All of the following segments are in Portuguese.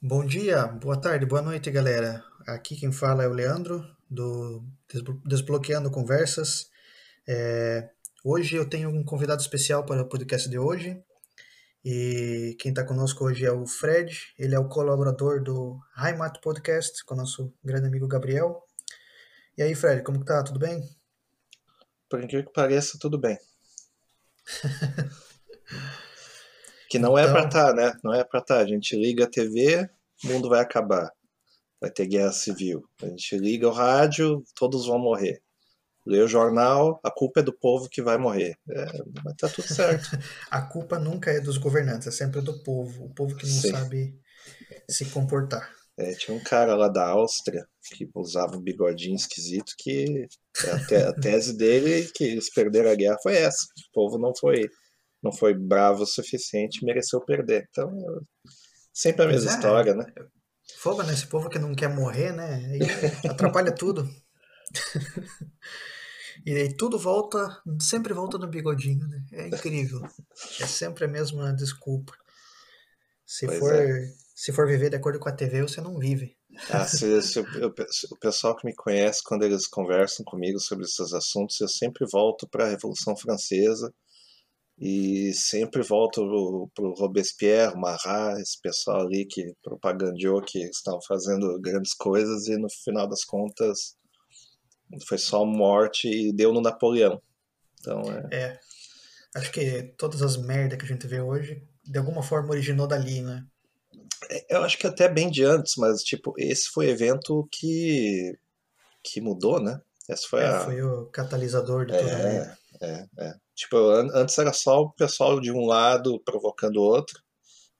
Bom dia, boa tarde, boa noite, galera. Aqui quem fala é o Leandro, do Desblo- Desbloqueando Conversas. É, hoje eu tenho um convidado especial para o podcast de hoje. E quem está conosco hoje é o Fred, ele é o colaborador do Heimat Podcast, com o nosso grande amigo Gabriel. E aí, Fred, como que tá? Tudo bem? Por incrível que pareça, tudo bem. Que não é Então, pra estar, né? Não é pra estar. A gente liga a TV, o mundo vai acabar. Vai ter guerra civil. A gente liga o rádio, todos vão morrer. Lê o jornal, a culpa é do povo que vai morrer. É, mas tá tudo certo. a culpa nunca é dos governantes, é sempre do povo, o povo que não Sim. sabe se comportar. É, tinha um cara lá da Áustria que usava um bigodinho esquisito que a, te- a tese dele que eles perderam a guerra foi essa. O povo não foi não foi bravo o suficiente, mereceu perder. Então, sempre a mesma é, história, né? Fogo nesse povo que não quer morrer, né? Aí atrapalha tudo. E aí tudo volta, sempre volta no bigodinho, né? É incrível. É sempre a mesma desculpa. Se Pois for, é. se for viver de acordo com a TV, você não vive. Ah, se, se o pessoal que me conhece, quando eles conversam comigo sobre esses assuntos, eu sempre volto para a Revolução Francesa e sempre volto para o Robespierre, Marat, esse pessoal ali que propagandeou que estavam fazendo grandes coisas e no final das contas foi só morte e deu no Napoleão. Então, é, É, acho que todas as merdas que a gente vê hoje, de alguma forma originou dali, né? eu acho que até bem de antes, mas tipo, esse foi o evento que, que mudou, né? Essa foi É, a, foi o catalisador de tudo, né? É, é, é. Tipo, an- antes era só o pessoal de um lado provocando o outro,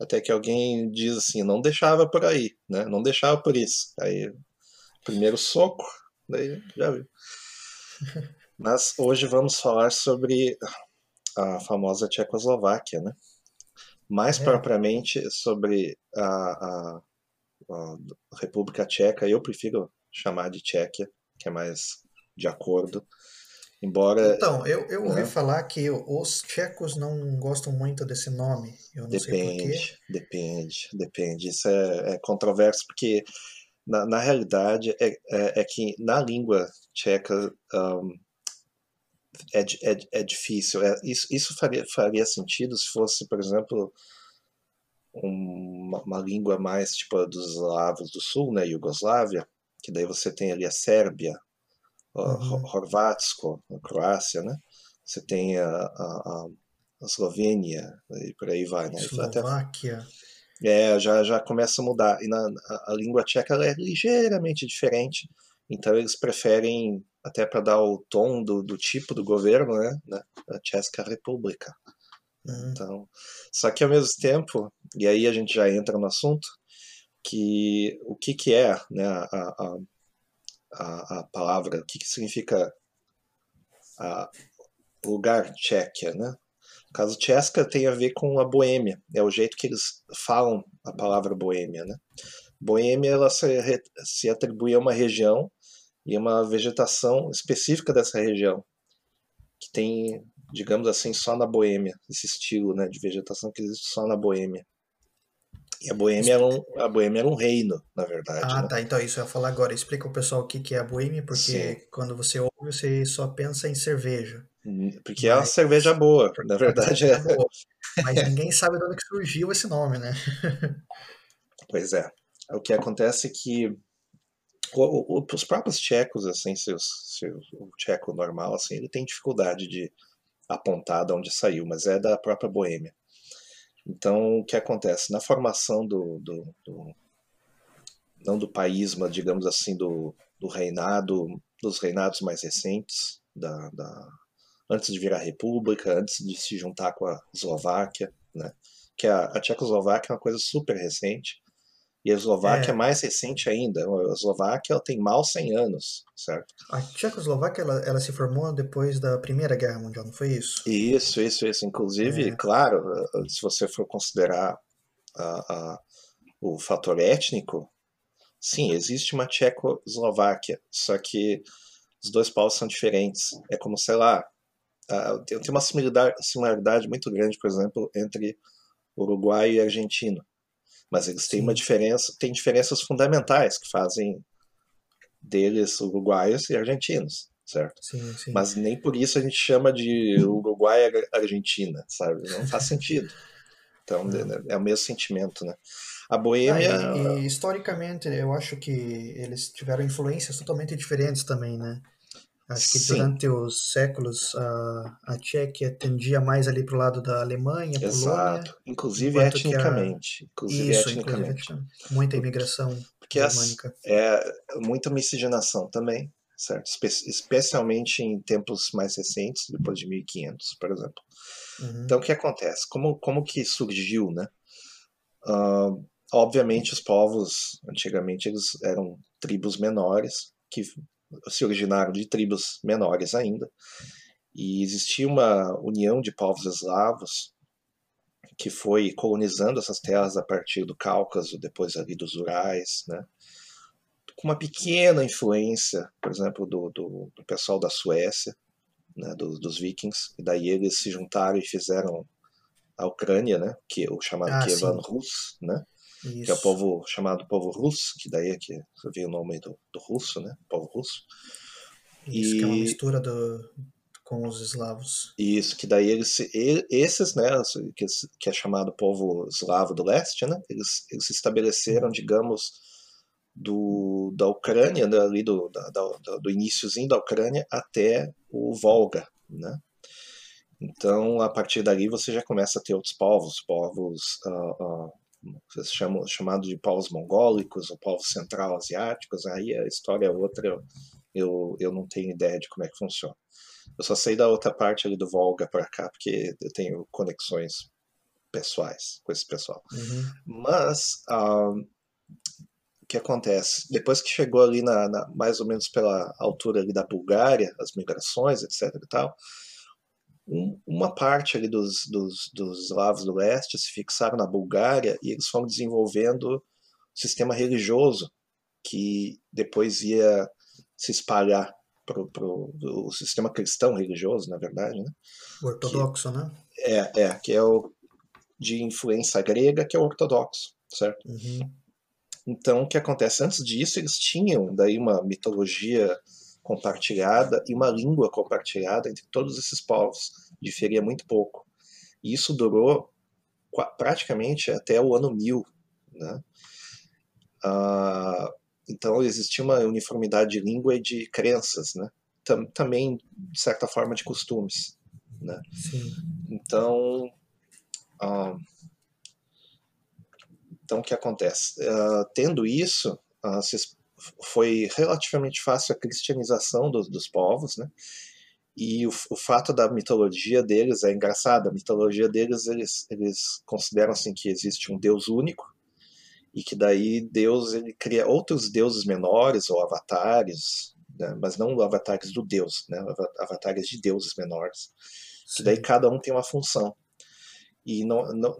até que alguém diz assim, não deixava por aí, né? Não deixava por isso. Aí, primeiro soco, daí já viu. Mas hoje vamos falar sobre a famosa Tchecoslováquia, né? Mais É, propriamente sobre a, a, a República Tcheca, eu prefiro chamar de Tchequia, que é mais de acordo. Embora Então, eu, eu ouvi né? falar que os tchecos não gostam muito desse nome. Eu não sei por quê. Depende, depende, depende. Isso é, é controverso porque, na, na realidade, é, é, é que na língua tcheca um, é, é, é difícil. É, isso isso faria, faria sentido se fosse, por exemplo, uma, uma língua mais tipo dos eslavos do sul, né, Iugoslávia, que daí você tem ali a Sérvia, a Ho- Uhum. Horvatsko, a Croácia, né? Você tem a, a, a Eslovênia e por aí vai, né? Eslováquia. é, já, já começa a mudar. E na, a, a língua tcheca é ligeiramente diferente, então eles preferem, até para dar o tom do, do tipo do governo, né? né, A Tcheca República. Uhum. Então, só que ao mesmo tempo, e aí a gente já entra no assunto, que o que, que é né, a, a, a, a palavra, o que, que significa a, lugar Tchequia, né? No caso Tcheca tem a ver com a Boêmia, é o jeito que eles falam a palavra Boêmia, né? Boêmia ela se, se atribui a uma região e uma vegetação específica dessa região, que tem, digamos assim, só na Boêmia, esse estilo né, de vegetação que existe só na Boêmia. E a Boêmia era um, a Boêmia era um reino, na verdade, Ah, né? tá. Então, isso eu ia falar agora. Explica ao pessoal o que que é a boêmia, Sim, porque quando você ouve, você só pensa em cerveja. porque é uma Mas, cerveja boa, na é verdade é. boa. Mas ninguém sabe de onde que surgiu esse nome, né? Pois é. O que acontece é que o- o- os próprios tchecos, assim, se, se o tcheco normal, assim, ele tem dificuldade de apontar de onde saiu, mas é da própria Boêmia. Então, o que acontece? Na formação do, do, do- não do país, mas digamos assim, do, do reinado, dos reinados mais recentes, da, da- antes de virar república, antes de se juntar com a Eslováquia, né? Que a, a Tchecoslováquia é uma coisa super recente, e a Eslováquia é É, mais recente ainda. A Eslováquia ela tem mal 100 anos, certo? a Tchecoslováquia, ela, ela se formou depois da Primeira Guerra Mundial, não foi isso? Isso, isso, isso. Inclusive, É, claro, se você for considerar a- a- o fator étnico, sim, existe uma Tchecoslováquia, só que os dois povos são diferentes. É como, sei lá, tem tem uma similaridade, similaridade muito grande, por exemplo, entre Uruguai e Argentina. Mas eles têm uma diferença, têm diferenças fundamentais que fazem deles uruguaios e argentinos, certo? Sim, sim. Mas nem por isso a gente chama de Uruguai Argentina, sabe? Não faz sentido. Então é o mesmo sentimento, né? A Boêmia. Ah, e, e, historicamente, eu acho que eles tiveram influências totalmente diferentes também, né? Acho que Sim. durante os séculos a, a Tchequia tendia mais ali para o lado da Alemanha, Exato. Polônia. Inclusive etnicamente. A... Inclusive Isso, etnicamente. Inclusive, muita imigração Porque germânica. é muita miscigenação também, certo? Espe especialmente em tempos mais recentes, depois de 1500, por exemplo. Uhum. Então, o que acontece? Como, como que surgiu, né? Uh, obviamente, os povos, antigamente, eles eram tribos menores, que se originaram de tribos menores ainda, e existia uma união de povos eslavos que foi colonizando essas terras a partir do Cáucaso, depois ali dos Urais, né? com uma pequena influência, por exemplo, do, do, do pessoal da Suécia, né, do, dos vikings, e daí eles se juntaram e fizeram a Ucrânia, né, que é o chamado ah, Kievan Rus, né, isso. que é o povo chamado povo russo, que daí é que veio o nome do, do russo, né? Povo russo. Isso, e... que é uma mistura do, com os eslavos. Isso, que daí eles, esses, né, que, é chamado povo eslavo do leste, né, eles, eles se estabeleceram, digamos, do, da Ucrânia, né, ali do, da, da, do iníciozinho da Ucrânia até o Volga, né. Então, a partir dali você já começa a ter outros povos, povos uh, uh, chamam, chamado de povos mongólicos ou povos central-asiáticos, aí a história é outra, eu, eu não tenho ideia de como é que funciona. Eu só sei da outra parte ali do Volga para cá, porque eu tenho conexões pessoais com esse pessoal. Uhum. Mas, um, o que acontece? Depois que chegou ali na, na, mais ou menos pela altura ali da Bulgária, as migrações, etc e tal, um, uma parte ali dos, dos, dos eslavos do leste se fixaram na Bulgária e eles foram desenvolvendo um sistema religioso que depois ia se espalhar para o sistema cristão religioso, na verdade, né? Ortodoxo, que, né? É, é, que é o de influência grega, que é o ortodoxo, certo? Uhum. Então, o que acontece? Antes disso, eles tinham daí uma mitologia compartilhada e uma língua compartilhada entre todos esses povos. Diferia muito pouco. E isso durou praticamente até o ano 1000. Né? Ah, então existia uma uniformidade de língua e de crenças, né? Tam, também, de certa forma, de costumes. Né? Então, ah, então, o que acontece? Uh, tendo isso, uh, foi relativamente fácil a cristianização dos, dos povos, né? E o, o, fato da mitologia deles é engraçado. A mitologia deles, eles, eles consideram assim que existe um Deus único e que daí Deus ele cria outros deuses menores ou avatares, né? mas não avatares do Deus, né? avatares de deuses menores. Sim. Que daí cada um tem uma função. E não, não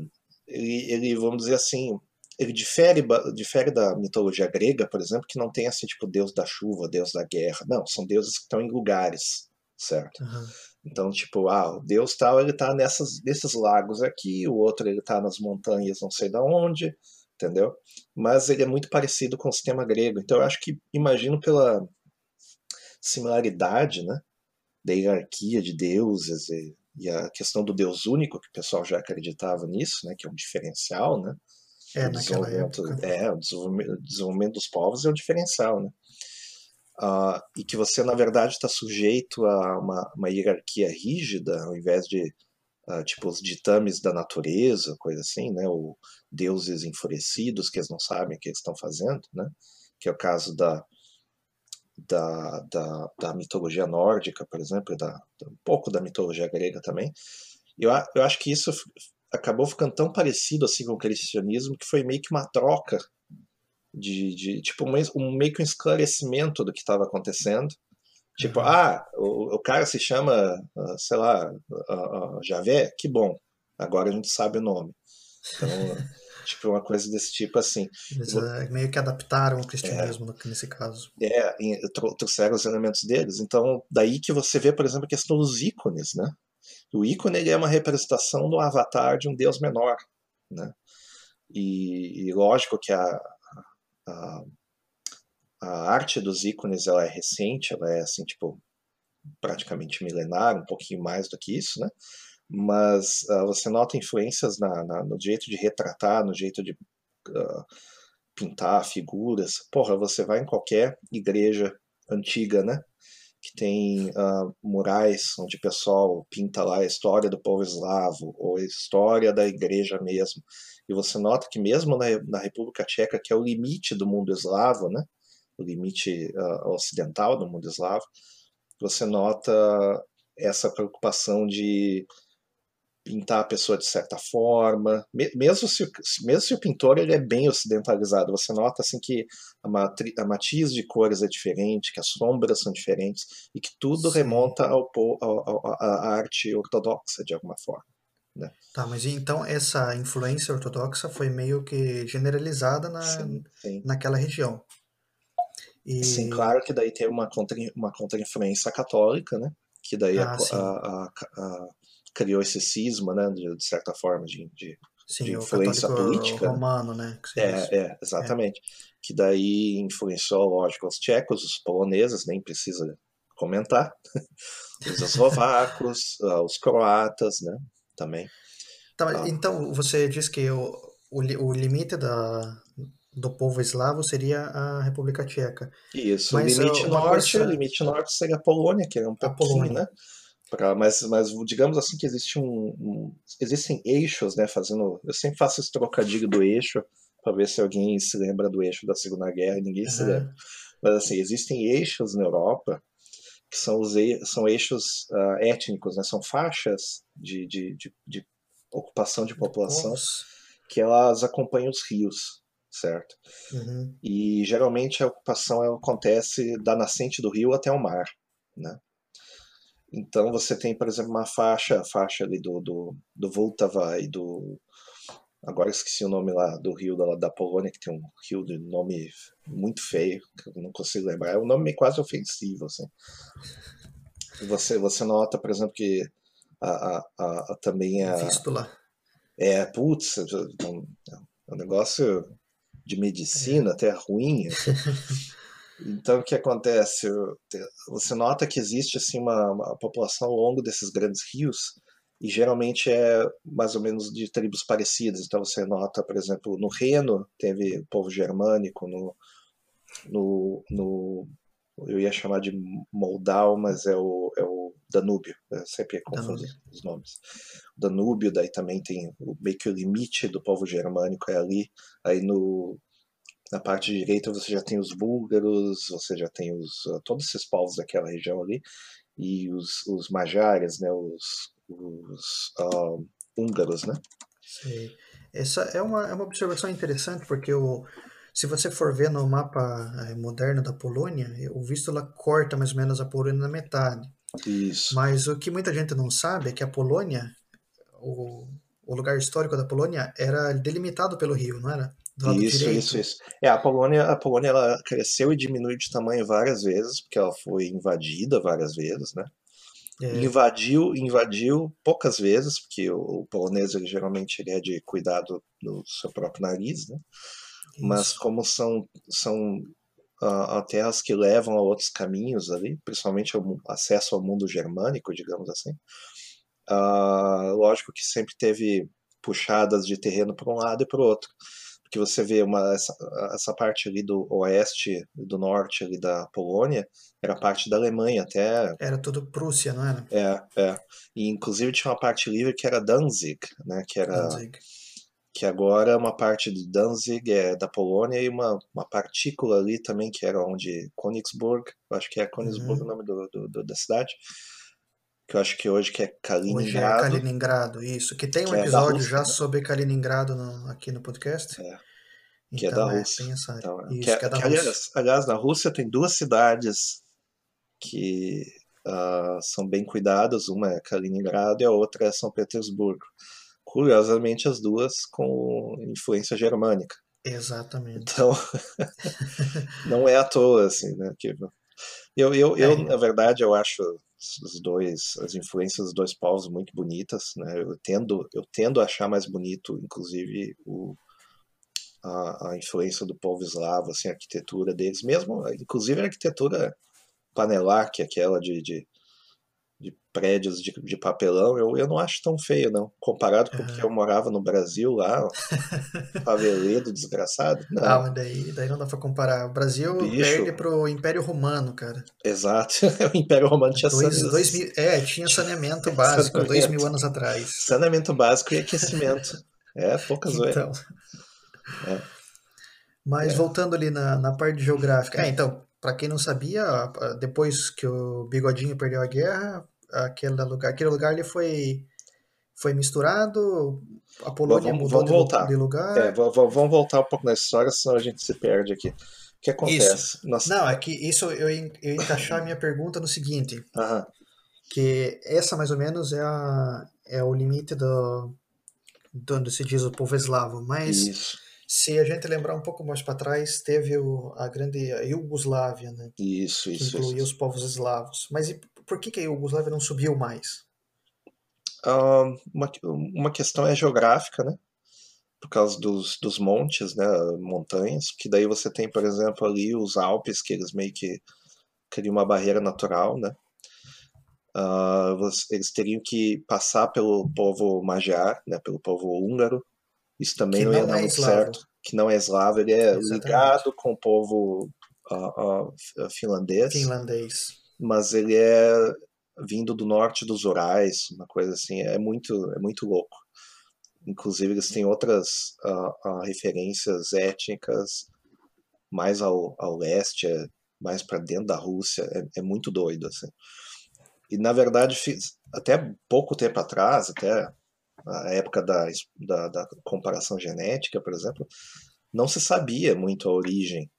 ele, ele, vamos dizer assim, ele difere, difere da mitologia grega, por exemplo, que não tem assim, tipo, deus da chuva, deus da guerra. Não, são deuses que estão em lugares, certo? Uhum. Então, tipo, ah, o deus tal, ele tá nessas, nesses lagos aqui, o outro ele tá nas montanhas não sei da onde, entendeu? Mas ele é muito parecido com o sistema grego. Então, eu acho que, imagino pela similaridade, né, da hierarquia de deuses e, e a questão do deus único, que o pessoal já acreditava nisso, né, que é um diferencial, né? É, naquela época. É, o desenvolvimento, desenvolvimento dos povos é o diferencial, né? Uh, e que você, na verdade, está sujeito a uma, uma, hierarquia rígida, ao invés de, uh, tipo, os ditames da natureza, coisa assim, né? Ou deuses enfurecidos que eles não sabem o que eles estão fazendo, né? Que é o caso da, da, da, da mitologia nórdica, por exemplo, da, um pouco da mitologia grega também. Eu, eu acho que isso acabou ficando tão parecido assim com o cristianismo que foi meio que uma troca de, de tipo um, meio que um esclarecimento do que estava acontecendo. Tipo uhum. ah o, o, cara se chama uh, sei lá uh, uh, Javé? Que bom agora a gente sabe o nome. Então tipo uma coisa desse tipo assim. Eles, uh, meio que adaptaram o cristianismo é, nesse caso. É trouxeram os elementos deles. Então daí que você vê por exemplo a questão dos ícones né o ícone ele é uma representação do avatar de um deus menor, né? E, e lógico que a, a, a, arte dos ícones ela é recente, ela é assim, tipo, praticamente milenar, um pouquinho mais do que isso, né? Mas uh, você nota influências na, na, no jeito de retratar, no jeito de uh, pintar figuras. Porra, você vai em qualquer igreja antiga, né? Que tem uh, murais onde o pessoal pinta lá a história do povo eslavo ou a história da igreja mesmo. E você nota que mesmo na, na República Tcheca, que é o limite do mundo eslavo, né? O limite uh, ocidental do mundo eslavo, você nota essa preocupação de pintar a pessoa de certa forma, mesmo se, mesmo se o pintor ele é bem ocidentalizado, você nota assim que a, matri, a matiz de cores é diferente, que as sombras são diferentes e que tudo Sim. remonta ao, ao, à arte ortodoxa de alguma forma. Né? Tá, mas então essa influência ortodoxa foi meio que generalizada na, sim, sim. naquela região. E... Sim, claro que daí tem uma contra, uma contra-influência católica, né? Que daí ah, a, a, a, criou esse cisma, né? De, de certa forma, de, de, sim, de influência política. romano, né? É, é, exatamente. É. Que daí influenciou, lógico, os tchecos, os poloneses, nem precisa comentar, os eslovacos, ah, os croatas, né? Também. Tá, ah. Então, você diz que o, o, o limite da, do povo eslavo seria a República Tcheca. Isso, mas, o limite norte, coisa... limite norte seria a Polônia, que é um pouquinho, né? Pra, mas, mas digamos assim que existe um, um, existem eixos, né? Fazendo, eu sempre faço esse trocadilho do eixo para ver se alguém se lembra do eixo da Segunda Guerra. Ninguém uhum. se lembra. Mas assim, existem eixos na Europa que são os são eixos uh, étnicos, né? São faixas de, de, de, de ocupação de população Nossa. que elas acompanham os rios certo? Uhum. E geralmente a ocupação acontece da nascente do rio até o mar, né? Então você tem, por exemplo, uma faixa, faixa ali do, do, do Vltava e do... Agora esqueci o nome lá do rio da, da Polônia, que tem um rio de nome muito feio, que eu não consigo lembrar. É um nome quase ofensivo, assim. Você, você nota, por exemplo, que a, a, a, a também a... É, putz, é um, é um negócio de medicina, é. até ruim. Assim. Então, o que acontece? Você nota que existe assim uma, uma, população ao longo desses grandes rios e geralmente é mais ou menos de tribos parecidas. Então, você nota, por exemplo, no Reno teve povo germânico, no, no, no eu ia chamar de Moldau, mas é o, é o Danúbio, eu sempre confundo os nomes. Danúbio, daí também tem o, meio que o limite do povo germânico é ali. Aí no, na parte direita você já tem os búlgaros, você já tem os, ah, todos esses povos daquela região ali, e os, os majares, né, os, os uh, húngaros, né? Sim. Essa é uma, é uma observação interessante, porque o, se você for ver no mapa eh, moderno da Polônia, o Vístula corta mais ou menos a Polônia na metade. Isso. Mas o que muita gente não sabe é que a Polônia, o, o lugar histórico da Polônia, era delimitado pelo rio, não era? Isso, direito. isso, isso. É, a Polônia, a Polônia ela cresceu e diminuiu de tamanho várias vezes, porque ela foi invadida várias vezes, né? É. Invadiu, invadiu poucas vezes, porque o, o polonês ele, geralmente ele é de cuidado do seu próprio nariz, né? Isso. Mas como são, são uh, terras que levam a outros caminhos ali, principalmente o acesso ao mundo germânico, digamos assim. Uh, lógico que sempre teve puxadas de terreno para um lado e para o outro. Porque você vê uma, essa, essa parte ali do oeste, do norte ali da Polônia, era parte da Alemanha até. Era tudo Prússia, não era? É, é. E inclusive tinha uma parte livre que era Danzig, né? Que era. Danzig que agora é uma parte de Danzig é da Polônia e uma, uma partícula ali também que era onde Königsburg, acho que é Königsburg uhum. o nome do, do, do, da cidade, que eu acho que hoje que é Kaliningrado. Hoje é Kaliningrado, isso. Que tem um que é episódio é Rússia, já né? sobre Kaliningrado no, aqui no podcast. É. Que então, é da Rússia. essa então, isso, que, é, que é da Rússia. Aliás, aliás, na Rússia tem duas cidades que uh, são bem cuidadas, uma é Kaliningrado e a outra é São Petersburgo curiosamente as duas com influência germânica. Exatamente. Então, não é à toa, assim, né? Que eu, eu, eu, é. na verdade, eu acho os dois, as influências dos dois povos muito bonitas, né? Eu tendo, eu tendo a achar mais bonito, inclusive, o, a, a influência do povo eslavo, assim, a arquitetura deles, mesmo, inclusive a arquitetura panelar, que é aquela de, de, de prédios de, de, papelão, eu, eu não acho tão feio, não. Comparado com o que eu morava no Brasil lá, faveledo desgraçado. Não. Ah, mas daí, daí não dá pra comparar. O Brasil Bicho. perde pro Império Romano, cara. Exato. o Império Romano tinha dois, dois mil, É, tinha saneamento básico, saneamento. dois mil anos atrás. Saneamento básico e aquecimento. É, poucas então. É. Mas é. voltando ali na, na parte geográfica. É, então, para quem não sabia, depois que o Bigodinho perdeu a guerra, aquele lugar, aquele lugar ali foi, foi misturado, a Polônia vamos, mudou vamos voltar. de lugar. É, vamos voltar um pouco na história, senão a gente se perde aqui. O que acontece? Não, é que isso eu, eu encaixar a minha pergunta no seguinte. Que essa mais ou menos é, a, é o limite do, do onde se diz o povo eslavo, mas isso. se a gente lembrar um pouco mais para trás, teve o, a grande Iugoslávia, né? Isso, isso. Que incluía isso. os povos eslavos. Mas e por que, que a Iugoslávia não subiu mais? Uh, uma, uma questão é geográfica, né? Por causa dos, dos montes, né? Montanhas, que daí você tem, por exemplo, ali os Alpes, que eles meio que criam uma barreira natural, né? Uh, eles teriam que passar pelo povo magyar, né, pelo povo húngaro. Isso também não, não, ia dar é muito certo. Que não é eslavo, ele é Exatamente. ligado com o povo uh, uh, finlandês. Finlandês. Mas ele é vindo do norte dos Urais, uma coisa assim. É muito, é muito louco. Inclusive, eles têm outras referências étnicas mais ao, ao leste, é mais para dentro da Rússia. É, é muito doido, assim. E, na verdade, até pouco tempo atrás, até a época da, da, da, comparação genética, por exemplo, não se sabia muito a origem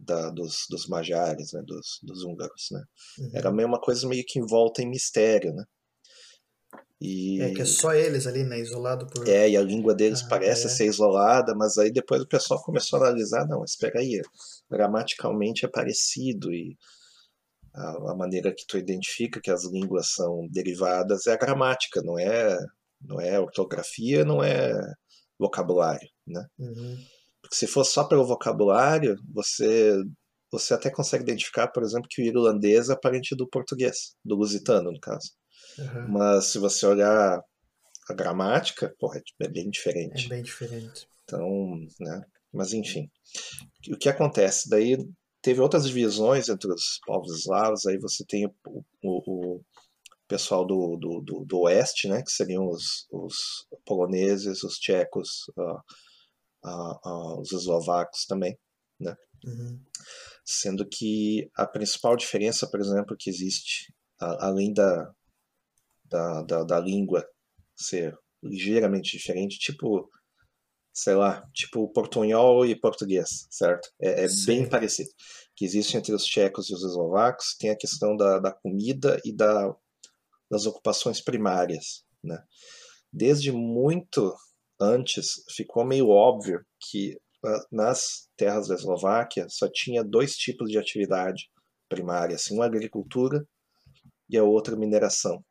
da, dos, dos magiares, né, dos, dos húngaros. Né? Uhum. Era meio uma coisa meio que envolta em mistério. Né? E... É que é só eles ali, né? Isolado por. É, e a língua deles ah, parece é. ser isolada, mas aí depois o pessoal começou a analisar, não, espera aí, gramaticalmente é parecido e a, a, maneira que tu identifica que as línguas são derivadas é a gramática, não é, não é ortografia, não é vocabulário, né? Uhum. Se fosse só pelo vocabulário, você você até consegue identificar, por exemplo, que o irlandês é parente do português, do lusitano, no caso. Uhum. Mas se você olhar a gramática, porra, é bem diferente. É bem diferente. Então, né? Mas enfim, o que acontece? Daí teve outras divisões entre os povos eslavos, aí você tem o, o, o pessoal do, do, do, do, oeste, né, que seriam os, os poloneses, os tchecos, uh, uh, os eslovacos também, né? Uhum. Sendo que a principal diferença, por exemplo, que existe, além da, da, da, da língua ser ligeiramente diferente, tipo sei lá, tipo portunhol e português, certo? É, é bem parecido. Que existe entre os tchecos e os eslovacos, tem a questão da, da comida e da, das ocupações primárias, né? Desde muito antes, ficou meio óbvio que ah, nas terras da Eslováquia só tinha dois tipos de atividade primária, assim, uma agricultura e a outra mineração,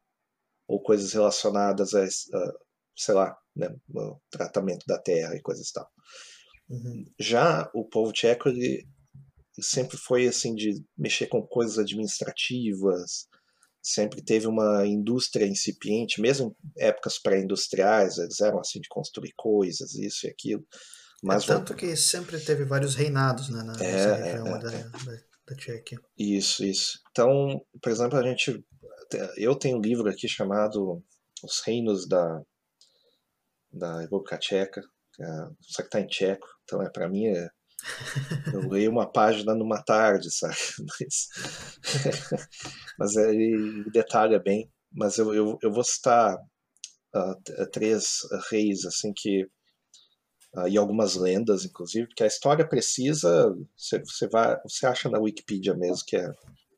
ou coisas relacionadas a, a sei lá, né, o tratamento da terra e coisas tal. Uhum. Já o povo tcheco ele sempre foi assim de mexer com coisas administrativas, sempre teve uma indústria incipiente, mesmo em épocas pré-industriais, eles eram assim de construir coisas, isso e aquilo. Mas é tanto que sempre teve vários reinados né, na é, região é, da, é. da, da Tchequia. Isso, isso. Então, por exemplo, a gente eu tenho um livro aqui chamado Os Reinos da da República Tcheca, é, só que está em tcheco, então é para mim é, eu leio uma página numa tarde, sabe? Mas, mas ele detalha bem. Mas eu, eu, eu vou citar uh, três reis assim que uh, e algumas lendas, inclusive, porque a história precisa você, você vai você acha na Wikipedia mesmo que é,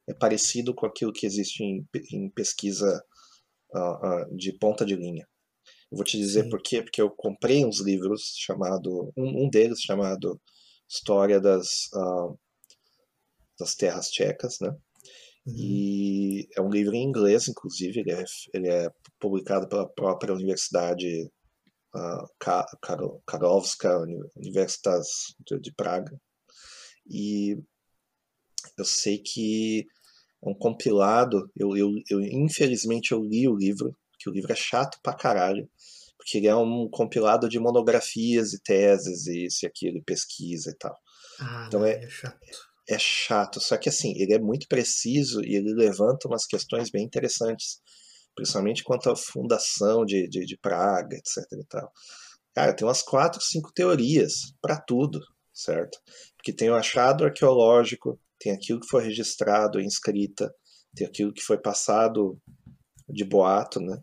é parecido com aquilo que existe em, em pesquisa uh, de ponta de linha. Eu vou te dizer Sim. por quê, porque eu comprei uns livros chamado, um, um deles chamado História das, uh, das Terras Tchecas, né? Uhum. E é um livro em inglês, inclusive, ele é, ele é publicado pela própria Universidade a Karolska Universitas de, de Praga. E eu sei que é um compilado. Eu, eu, eu, infelizmente eu li o livro, que o livro é chato pra caralho, porque ele é um compilado de monografias e teses e isso e aquilo, e pesquisa e tal. Ah, então não, é, é chato. É chato, só que assim, ele é muito preciso e ele levanta umas questões bem interessantes, principalmente quanto à fundação de, de, de Praga, etc e tal. Cara, tem umas quatro, cinco teorias para tudo, certo? Porque tem o achado arqueológico, tem aquilo que foi registrado em escrita, tem aquilo que foi passado de boato, né?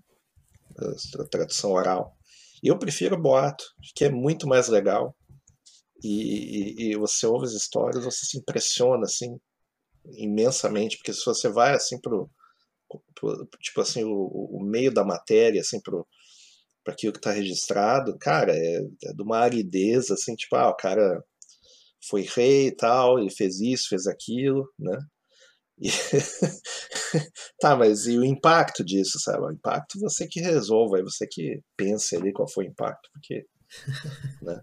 A tradução oral. Eu prefiro boato, que é muito mais legal. E, e, e, você ouve as histórias, você se impressiona assim imensamente, porque se você vai assim pro, pro tipo assim o, o, meio da matéria, assim pro para aquilo que está registrado, cara, é, é de uma aridez assim, tipo, ah, o cara foi rei e tal, ele fez isso, fez aquilo, né? Tá, mas e o impacto disso, sabe? O impacto você que resolva, é você que pense ali qual foi o impacto, porque, né?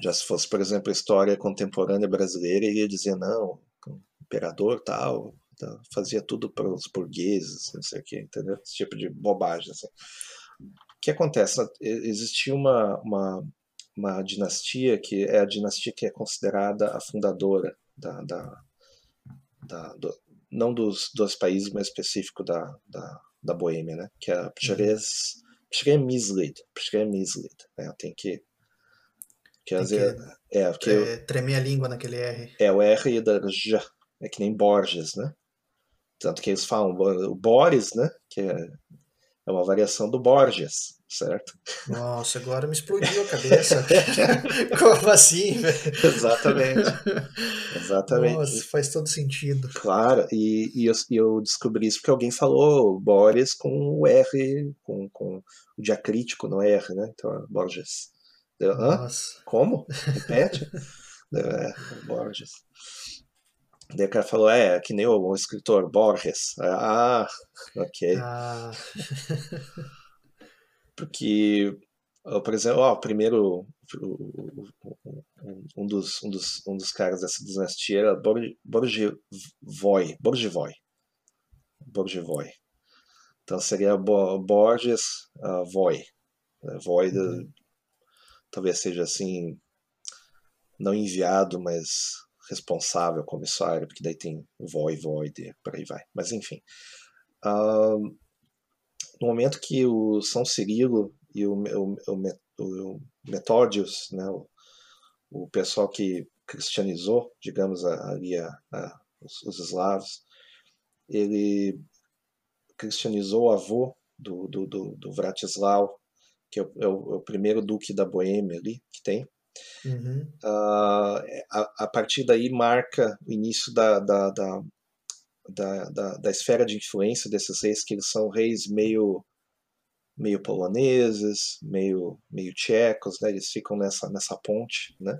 Já se fosse, por exemplo, a história contemporânea brasileira, ele ia dizer, não, o imperador tal, tá, fazia tudo para os burgueses, não sei o que, entendeu? Esse tipo de bobagem, assim. O que acontece? Existia uma, uma uma dinastia que é a dinastia que é considerada a fundadora da, da, da do, não dos dois países, mas específico da, da, da Boêmia, né? Que é a Pshrez, Pshremislid, Pshremislid, né? Tem que Quer dizer, que é, porque é, tremer a língua naquele R. É, o R da J, é que nem Borges, né? Tanto que eles falam o Boris, né? Que é, é uma variação do Borges certo? Nossa, agora me explodiu a cabeça. Como assim? Exatamente. Exatamente. Nossa, faz todo sentido. Claro, e, e eu, eu, descobri isso porque alguém falou Boris com o R, com, com o diacrítico no R, né? Então, Borges. Deu, Hã? Como? Repete? é, Borges. Daí o cara falou, é, que nem o, o escritor Borges. Ah, ok. Ah. porque, por exemplo, ó, primeiro um dos, um, dos, um dos caras dessa dinastia era Borgevoy, Borgevoy, Borgevoy. Então seria Borges uh, Voy, né, Voy uhum. talvez seja assim, não enviado, mas responsável, comissário, porque daí tem Voy, Void, por aí vai. Mas enfim. Uh, no momento que o São Cirilo e o, o, o, o Metódios, né, o, o, pessoal que cristianizou, digamos, ali a, a, os, os eslavos, ele cristianizou o avô do, do, do, do Vratislau, que é o, é o, é o, primeiro duque da Boêmia ali que tem. Uhum. Uh, a, a, partir daí marca o início da, da, da, da, da, da esfera de influência desses reis, que eles são reis meio meio poloneses, meio meio tchecos, né? Eles ficam nessa nessa ponte, né?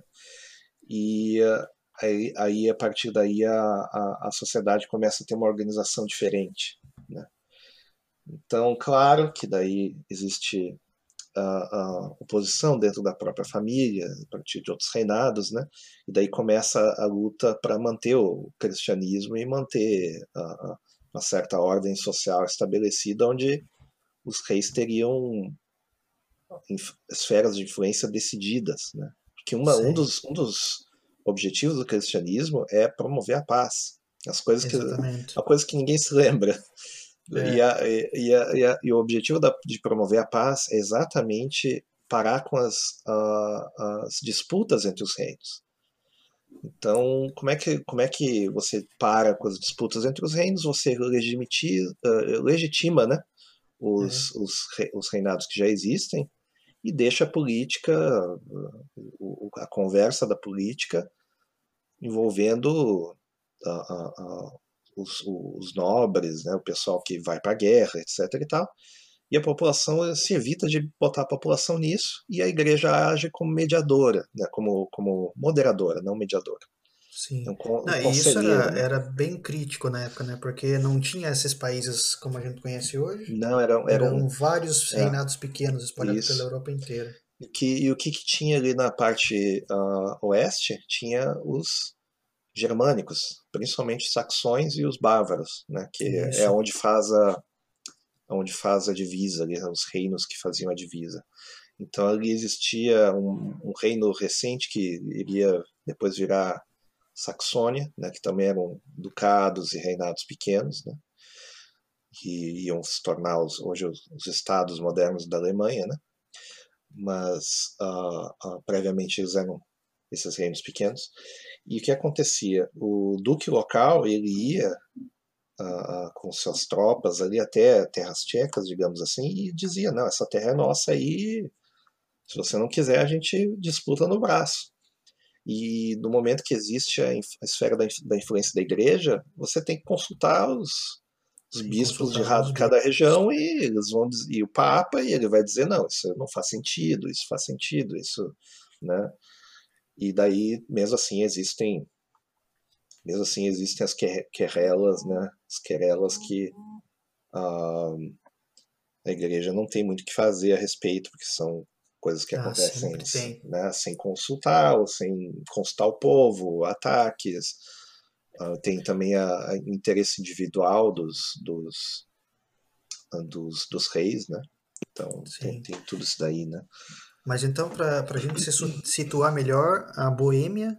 E uh, aí, aí a partir daí a, a, a, sociedade começa a ter uma organização diferente, né? Então, claro que daí existe a, oposição dentro da própria família, a partir de outros reinados, né? E daí começa a luta para manter o cristianismo e manter a, uma certa ordem social estabelecida, onde os reis teriam esferas de influência decididas, né? Porque uma, um, dos, um dos objetivos do cristianismo é promover a paz. As coisas Exatamente. que, a coisa que ninguém se lembra. É. E, a, e, a, e, a, e, o objetivo da, de promover a paz é exatamente parar com as, as disputas entre os reinos. Então, como é, que, como é que você para com as disputas entre os reinos? Você uh, legitima né, os, é. os, os reinados que já existem e deixa a política, a conversa da política envolvendo a, a, os, os nobres, né, o pessoal que vai para a guerra, etc. e tal. E a população se evita de botar a população nisso e a igreja age como mediadora, né, como, como moderadora, não mediadora. Sim. Um Não, e isso era, né? era bem crítico na época, né? Porque não tinha esses países como a gente conhece hoje. Não, era, era um. Eram vários É, reinados pequenos espalhados pela isso. Europa inteira. E, que, e o que, que tinha ali na parte ah, oeste? Tinha os germânicos, principalmente saxões e os bávaros, né? Que é Isso. onde faz a, onde faz a divisa, ali, os reinos que faziam a divisa. Então ali existia um, um reino recente que iria depois virar Saxônia, né, que também eram ducados e reinados pequenos, né, que iam se tornar os, hoje os, os estados modernos da Alemanha, né, mas ah, ah, previamente eles eram esses reinos pequenos. E o que acontecia? O duque local ele ia ah, com suas tropas ali até terras tchecas, digamos assim, e dizia: não, essa terra é nossa aí, se você não quiser, a gente disputa no braço. E no momento que existe a, a esfera da, inf- da influência da igreja, você tem que consultar os, os bispos de consultar os cada região e eles vão e o papa e ele vai dizer não, isso não faz sentido, isso faz sentido, isso, né? E daí mesmo assim existem mesmo assim existem as que- querelas, né? As querelas que ah, a igreja não tem muito o que fazer a respeito, porque são coisas que Ah, acontecem né, sem consultar, ou sem consultar o povo, ataques. Ah, tem também a, a interesse individual dos, dos, dos, dos reis, né? Então tem, tem tudo isso daí, né? Mas então, para a gente se situar melhor, a Boêmia,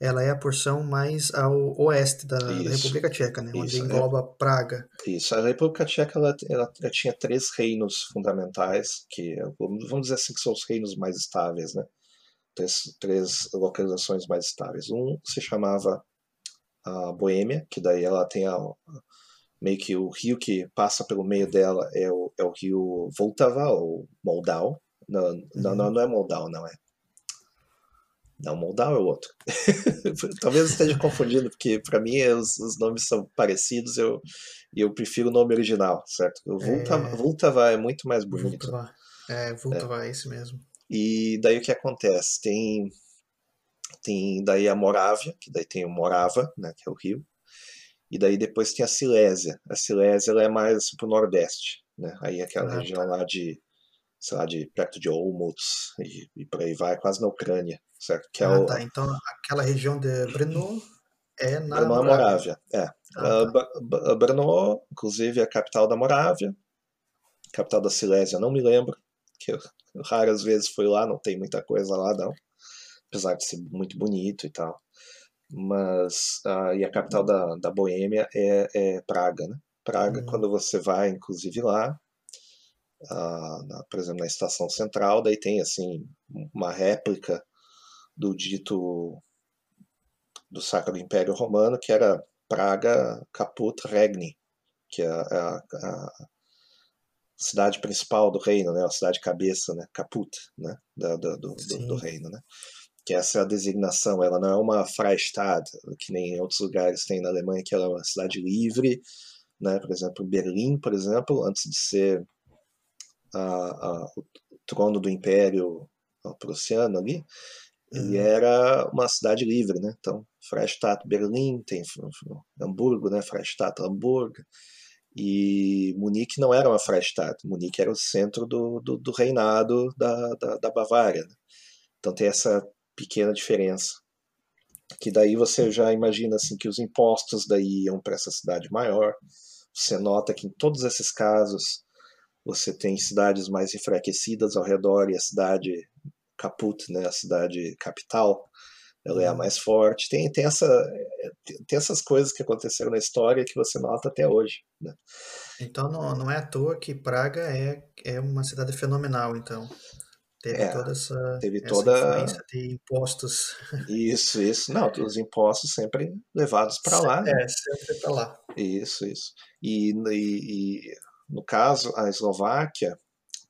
ela é a porção mais ao oeste da, da República Tcheca, né? Onde isso. É, engloba Praga. Isso, a República Tcheca ela, ela, ela tinha três reinos fundamentais, que vamos vamos dizer assim que são os reinos mais estáveis, né? Três, três localizações mais estáveis. Um se chamava a Boêmia, que daí ela tem a, meio que o rio que passa pelo meio dela é o, é o rio Voltava, ou Moldau. Não, não, não, não é Moldau, não é. Não, Moldau é o outro. Talvez esteja confundindo, porque para mim os, os nomes são parecidos e eu, eu prefiro o nome original, certo? O Vultava, É, Vultava é muito mais bonito. Vultava. É, Vultava, é esse mesmo. E daí o que acontece? Tem, tem daí a Morávia, que daí tem o Morava, né, que é o rio, e daí depois tem a Silésia. A Silésia ela é mais assim, pro nordeste, né? Aí aquela Ah, região lá de, sei lá, de perto de Olmutz e, e por aí vai, quase na Ucrânia, certo? Que é Ah, o, tá. Então, aquela região de Brno é na Brno é Morávia. É. Ah, Ah, tá. Ba- Brno, inclusive, é a capital da Morávia, capital da Silésia, não me lembro, que eu raras vezes fui lá, não tem muita coisa lá, não, apesar de ser muito bonito e tal. Mas, ah, e a capital da, da Boêmia é, é Praga, né? Praga, Hum, quando você vai, inclusive, lá, ah, na- por exemplo, na estação central, daí tem, assim, uma réplica do dito do Sacro Império Romano, que era Praga Caput Regni, que é a, a- a cidade principal do reino, né? A cidade cabeça, né? Caput, né? Da- da- do, do, do reino, né? Que essa é a designação, ela não é uma Freistadt, que nem em outros lugares tem na Alemanha, que ela é uma cidade livre, né? Por exemplo, Berlim, por exemplo, antes de ser a, a, o trono do Império Prussiano ali, ele Uhum. era uma cidade livre, né? Então, Freistadt, Berlim, tem Hamburgo, né? Freistadt, Hamburgo. E Munique não era uma Freistadt, Munique era o centro do, do, do reinado da, da, da Bavária. né? Então tem essa pequena diferença. Que daí você já imagina assim que os impostos daí iam para essa cidade maior. Você nota que em todos esses casos você tem cidades mais enfraquecidas ao redor e a cidade Caput, né, a cidade capital, ela é a Uhum. mais forte. Tem, tem, essa, tem essas coisas que aconteceram na história que você nota até hoje. Né? Então, não, não é à toa que Praga é, é uma cidade fenomenal, então. Teve É, toda essa, teve essa toda influência de impostos. isso, isso. Não, os impostos sempre levados para lá, né? É, sempre tá lá. Isso, isso. E, e, e, no caso, a Eslováquia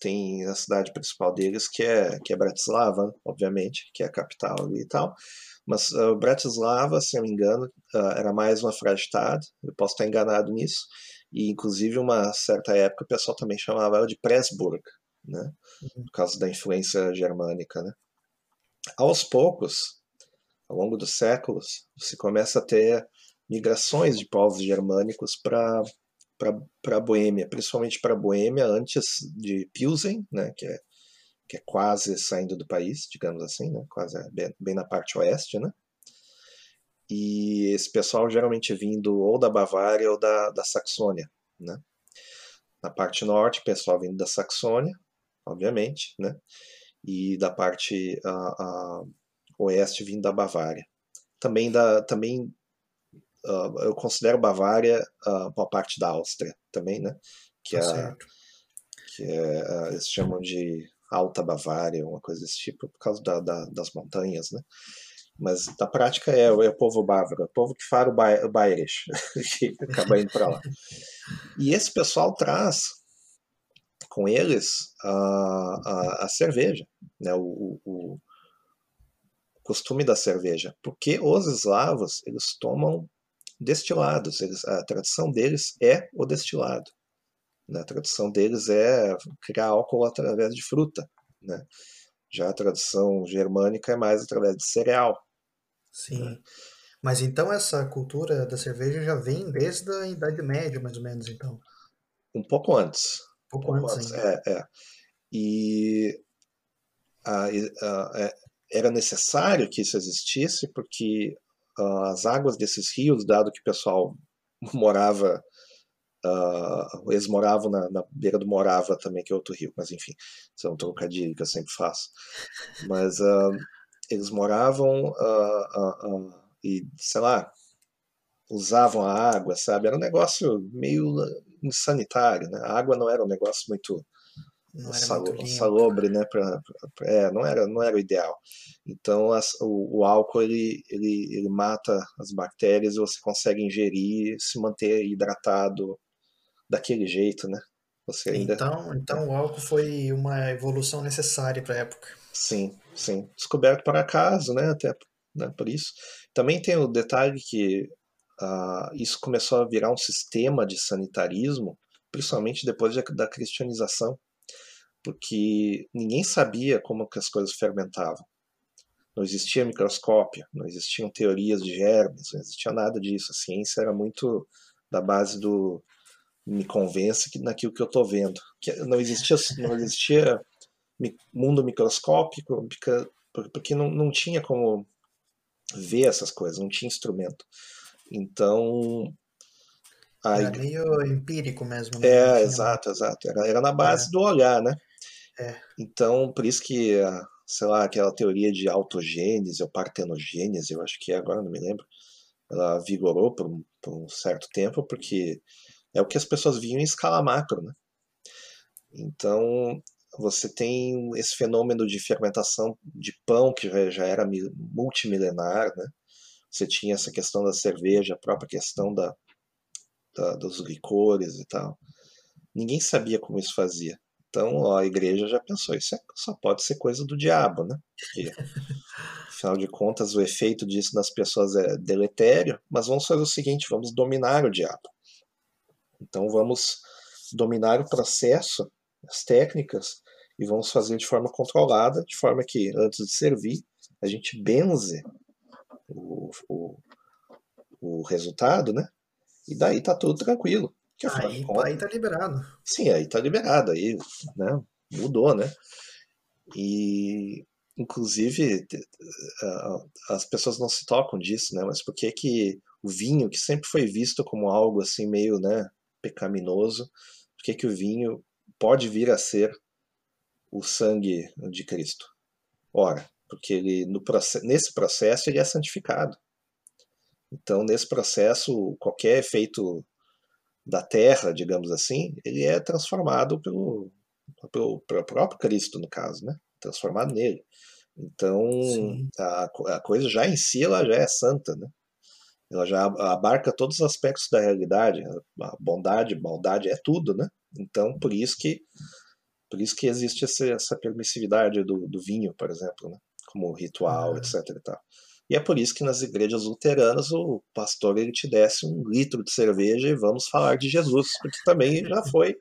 tem a cidade principal deles, que é, que é Bratislava, obviamente, que é a capital ali e tal. Mas uh, Bratislava, se não me engano, uh, era mais uma Freistadt, eu posso estar enganado nisso, e inclusive uma certa época o pessoal também chamava ela de Pressburg, né? Uhum. por causa da influência germânica. Né? Aos poucos, ao longo dos séculos, você começa a ter migrações de povos germânicos para para a Boêmia, principalmente para a Boêmia antes de Pilsen, né, que é que é quase saindo do país, digamos assim, né, quase bem, bem na parte oeste, né? E esse pessoal geralmente vindo ou da Bavária ou da, da Saxônia, né? Na parte norte, pessoal vindo da Saxônia, obviamente, né? E da parte uh, uh, oeste vindo da Bavária. Também da também uh, eu considero Bavária uma parte da Áustria também, né? Que tá é, que é eles chamam de Alta Bavária, uma coisa desse tipo, por causa da, da, das montanhas, né? Mas na prática é, é o povo bávaro, é o povo que fala o Bayerisch, que acaba indo para lá. E esse pessoal traz com eles a, a, a cerveja, né? O, o, o, costume da cerveja, porque os eslavos eles tomam destilados, eles, a tradição deles é o destilado. Né? A tradição deles é criar álcool através de fruta. Né? Já a tradição germânica é mais através de cereal. Sim. Né? Mas então essa cultura da cerveja já vem desde a Idade Média, mais ou menos, então? Um pouco antes. Um pouco, um pouco antes, antes. É, é. E a, a, é, era necessário que isso existisse porque as águas desses rios, dado que o pessoal morava Uh, eles moravam na, na, beira do Morava também, que é outro rio, mas enfim, isso é um trocadilho que eu sempre faço. Mas uh, eles moravam uh, e, sei lá, usavam a água, sabe? Era um negócio meio insanitário, né? A água não era um negócio muito não sal, muito salobre, né? Pra, pra, é, não era, não era o ideal. Então as, o, o, álcool ele, ele, ele mata as bactérias e você consegue ingerir, se manter hidratado daquele jeito, né? Você ainda... Então, então o álcool foi uma evolução necessária para a época. Sim, sim. Descoberto por acaso, né? Até né, por isso. Também tem o detalhe que uh, isso começou a virar um sistema de sanitarismo, principalmente depois de, da cristianização, porque ninguém sabia como que as coisas fermentavam. Não existia microscópio, não existiam teorias de germes, não existia nada disso. A ciência era muito da base do me convence que naquilo que eu estou vendo. Que não existia, não existia mundo microscópico, porque não, não tinha como ver essas coisas, não tinha instrumento. Então. Era meio empírico mesmo. Né? É, exato, exato. Era, era na base é. do olhar, né? É. Então, por isso que, sei lá, aquela teoria de autogênese ou partenogênese, eu acho que é agora, não me lembro, ela vigorou por um, por um certo tempo, porque é o que as pessoas viam em escala macro, né? Então, você tem esse fenômeno de fermentação de pão que já era multimilenar, né? Você tinha essa questão da cerveja, a própria questão da, da dos licores e tal. Ninguém sabia como isso fazia. Então, ó, a igreja já pensou, isso é, só pode ser coisa do diabo, né? Porque, afinal de contas, o efeito disso nas pessoas é deletério, mas vamos fazer o seguinte, vamos dominar o diabo. Então vamos dominar o processo, as técnicas, e vamos fazer de forma controlada, de forma que antes de servir, a gente benze o, o, o resultado, né? E daí tá tudo tranquilo. Que, aí, aí tá liberado. Sim, aí tá liberado, aí né, mudou, né? E inclusive as pessoas não se tocam disso, né? Mas por que que o vinho, que sempre foi visto como algo assim meio, né, pecaminoso, por que, que o vinho pode vir a ser o sangue de Cristo? Ora, porque ele no nesse processo ele é santificado. Então, nesse processo, qualquer efeito da terra, digamos assim, ele é transformado pelo, pelo, pelo próprio Cristo, no caso, né? Transformado nele. Então, a, a, coisa já em si ela já é santa, né? ela já abarca todos os aspectos da realidade, a bondade, maldade é tudo, né? Então, por isso que por isso que existe essa, essa permissividade do, do, vinho, por exemplo, né? como ritual, ah. etc. E, tal. E é por isso que nas igrejas luteranas o pastor ele te desce um litro de cerveja e vamos falar de Jesus, porque também já foi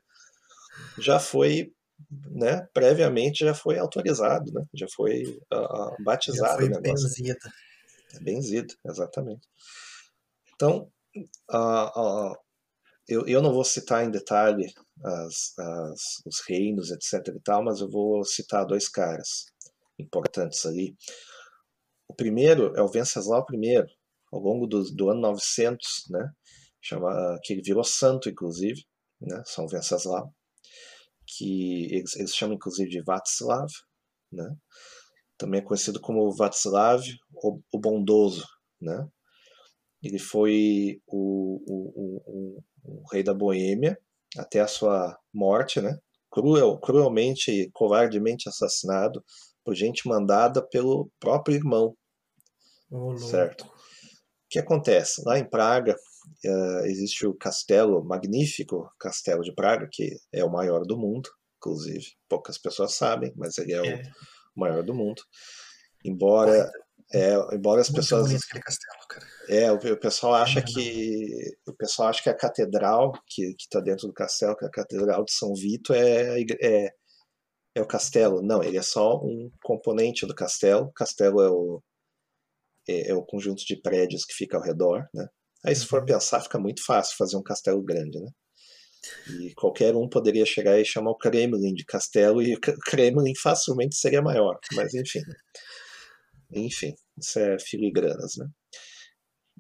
já foi né, previamente já foi autorizado, né, já foi uh, batizado. Já foi benzida. É benzido, exatamente. Então, uh, uh, eu, eu não vou citar em detalhe as, as, os reinos, etc. e tal, mas eu vou citar dois caras importantes ali. O primeiro é o Venceslau I, ao longo do, do ano 900, né? Chama, que ele virou santo, inclusive, né? São Venceslau, que eles, eles chamam inclusive de Václav, né? Também é conhecido como Václav o, o Bondoso, né? Ele foi o, o, o, rei da Boêmia até a sua morte, né? Cruel, cruelmente e covardemente assassinado por gente mandada pelo próprio irmão. Oh, certo? O que acontece? Lá em Praga uh, existe o castelo, magnífico castelo de Praga, que é o maior do mundo, inclusive. Poucas pessoas sabem, mas ele é, é. o maior do mundo. Embora é, embora as Muito pessoas. castelo. É, o, o pessoal acha que. O pessoal acha que a catedral que está dentro do castelo, que é a Catedral de São Vito, é, é, é o castelo. Não, ele é só um componente do castelo. O castelo é o, é, é o conjunto de prédios que fica ao redor, né? Aí, se for uhum. pensar, fica muito fácil fazer um castelo grande, né? E qualquer um poderia chegar e chamar o Kremlin de castelo e o Kremlin facilmente seria maior. Mas, enfim. Enfim, isso é filigranas, né?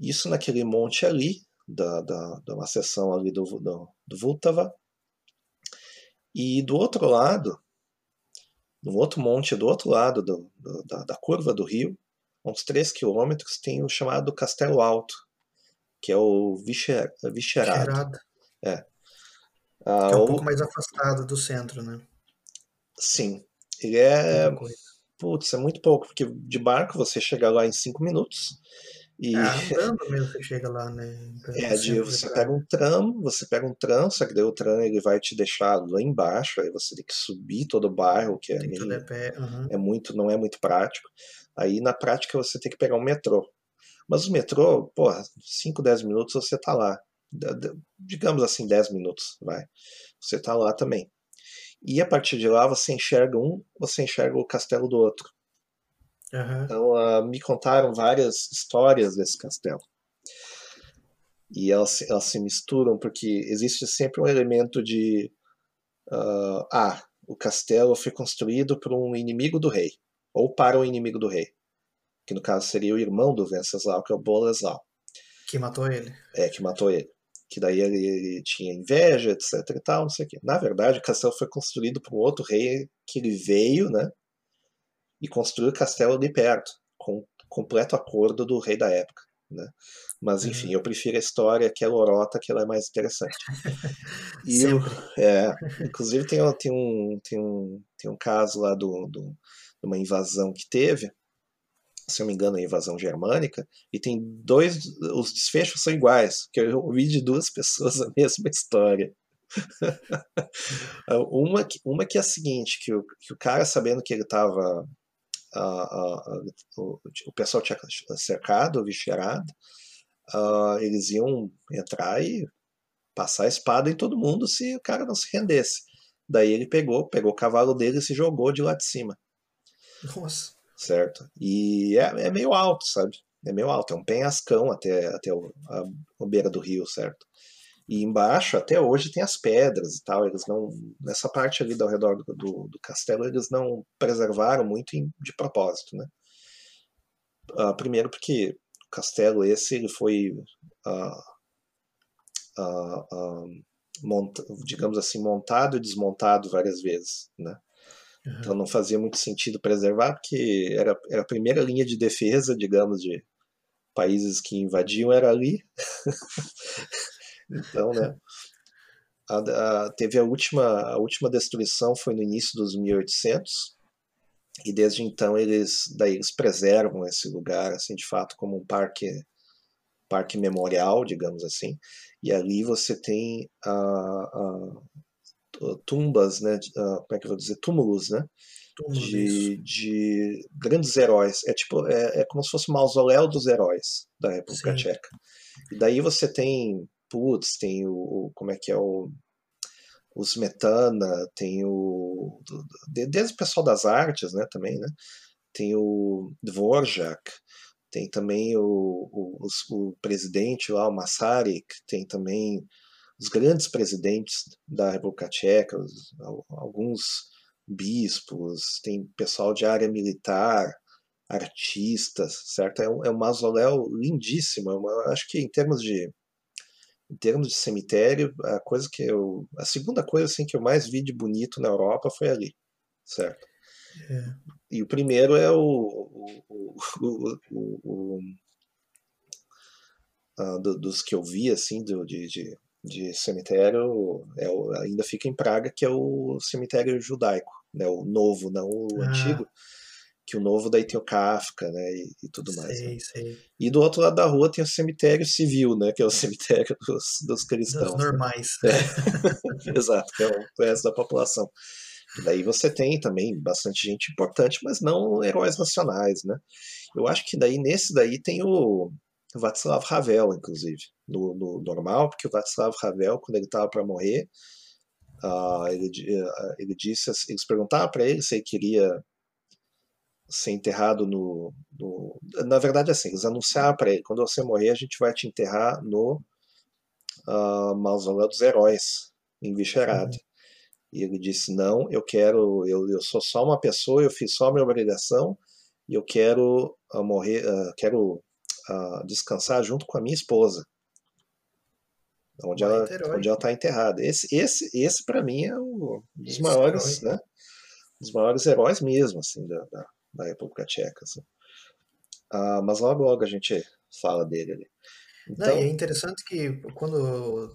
Isso naquele monte ali, da, da, da uma seção ali do, do, do Vultava. E do outro lado, no outro monte, do outro lado do, do, da, da curva do rio, uns 3 quilômetros, tem o chamado Castelo Alto, que é o Vicher, Vicherado. É. Ah, que é um ou... pouco mais afastado do centro, né? Sim. Ele é Putz, é muito pouco, porque de barco você chega lá em cinco minutos. E... É, andando mesmo você chega lá, né? É, de, você pega um tram, você pega um tram, só que daí o tram ele vai te deixar lá embaixo, aí você tem que subir todo o bairro, que é, meio, uhum. é muito, não é muito prático. Aí na prática você tem que pegar um metrô. Mas o metrô, porra, 5, 10 minutos você tá lá. Digamos assim, 10 minutos, vai. Você tá lá também. E a partir de lá você enxerga um, você enxerga o castelo do outro. Uhum. Então uh, me contaram várias histórias desse castelo. E elas, elas se misturam porque existe sempre um elemento de uh, ah, o castelo foi construído por um inimigo do rei ou para o inimigo do rei, que no caso seria o irmão do Venceslau, que é o Boleslau. Que matou ele. É, que matou ele que daí ele, ele, tinha inveja, etc e tal, não sei o quê. Na verdade, o castelo foi construído por um outro rei que ele veio, né, e construiu o castelo ali perto, com completo acordo do rei da época, né. Mas uhum. enfim, eu prefiro a história que a lorota, que ela é mais interessante. E eu, é, inclusive tem, tem, um, tem, um, tem um caso lá do, do, de uma invasão que teve, se eu me engano, a invasão germânica, e tem dois, os desfechos são iguais, que eu ouvi de duas pessoas a mesma história. uma, que, uma que é a seguinte, que o, que o cara sabendo que ele estava o, o, pessoal tinha cercado, vixerado, uh, eles iam entrar e passar a espada em todo mundo se o cara não se rendesse. Daí ele pegou, pegou o cavalo dele e se jogou de lá de cima. Nossa certo? E é, é meio alto, sabe? É meio alto, é um penhascão até, até o, a, a beira do rio, certo? E embaixo, até hoje, tem as pedras e tal. Eles não. Nessa parte ali ao redor do, do, do castelo, eles não preservaram muito em, de propósito, né? Uh, primeiro porque o castelo esse ele foi. Uh, uh, monta, digamos assim, montado e desmontado várias vezes, né? Uhum. Então não fazia muito sentido preservar, porque era, era a primeira linha de defesa, digamos, de países que invadiam, era ali. então, né? A, a, teve a última, a última destruição foi no início dos 1800 e desde então eles daí eles preservam esse lugar assim de fato como um parque parque memorial digamos assim e ali você tem a, tumbas, né, uh, como é que eu vou dizer, túmulos, né, de, de, grandes heróis. É tipo, é, é, como se fosse o mausoléu dos heróis da República Sim. Tcheca. E daí você tem, putz, tem o, como é que é o o Smetana, tem o desde o pessoal das artes, né, também, né? Tem o Dvorak, tem também o, o, o, presidente lá, o Masaryk, tem também os grandes presidentes da República Tcheca, alguns bispos, tem pessoal de área militar, artistas, certo? É um, é um mausoléu lindíssimo. Eu acho que em termos de em termos de cemitério, a coisa que eu a segunda coisa assim que eu mais vi de bonito na Europa foi ali, certo? É. E o primeiro é o, o, o, o uh, do, dos que eu vi assim do, de, de, de cemitério é ainda fica em Praga que é o cemitério judaico, né? O novo, não o ah. antigo que o novo daí tem o Kafka, né, e, e tudo mais. Sei, né? sei. E do outro lado da rua tem o cemitério civil, né, que é o cemitério dos, dos cristãos. Dos normais. Né? É. Exato, que é o resto da população. E daí você tem também bastante gente importante, mas não heróis nacionais, né. Eu acho que daí nesse daí tem o Václav Havel, inclusive, no, no normal, porque o Václav Havel, quando ele estava para morrer, uh, ele, uh, ele disse, eles perguntavam para ele se ele queria ser enterrado no, no, Na verdade, assim, eles anunciaram para ele: quando você morrer, a gente vai te enterrar no uh, Mausoléu dos Heróis, em Vicherado. Uhum. E ele disse: não, eu quero, eu, eu sou só uma pessoa, eu fiz só a minha obrigação e eu quero uh, morrer, uh, quero descansar junto com a minha esposa. Onde ela, onde ela está enterrada. Esse, esse, esse para mim é um dos esse maiores, herói. né? Dos maiores heróis mesmo, assim, da, da da República Tcheca. Assim. Ah, mas logo logo a gente fala dele ali. Então, Não, é interessante que quando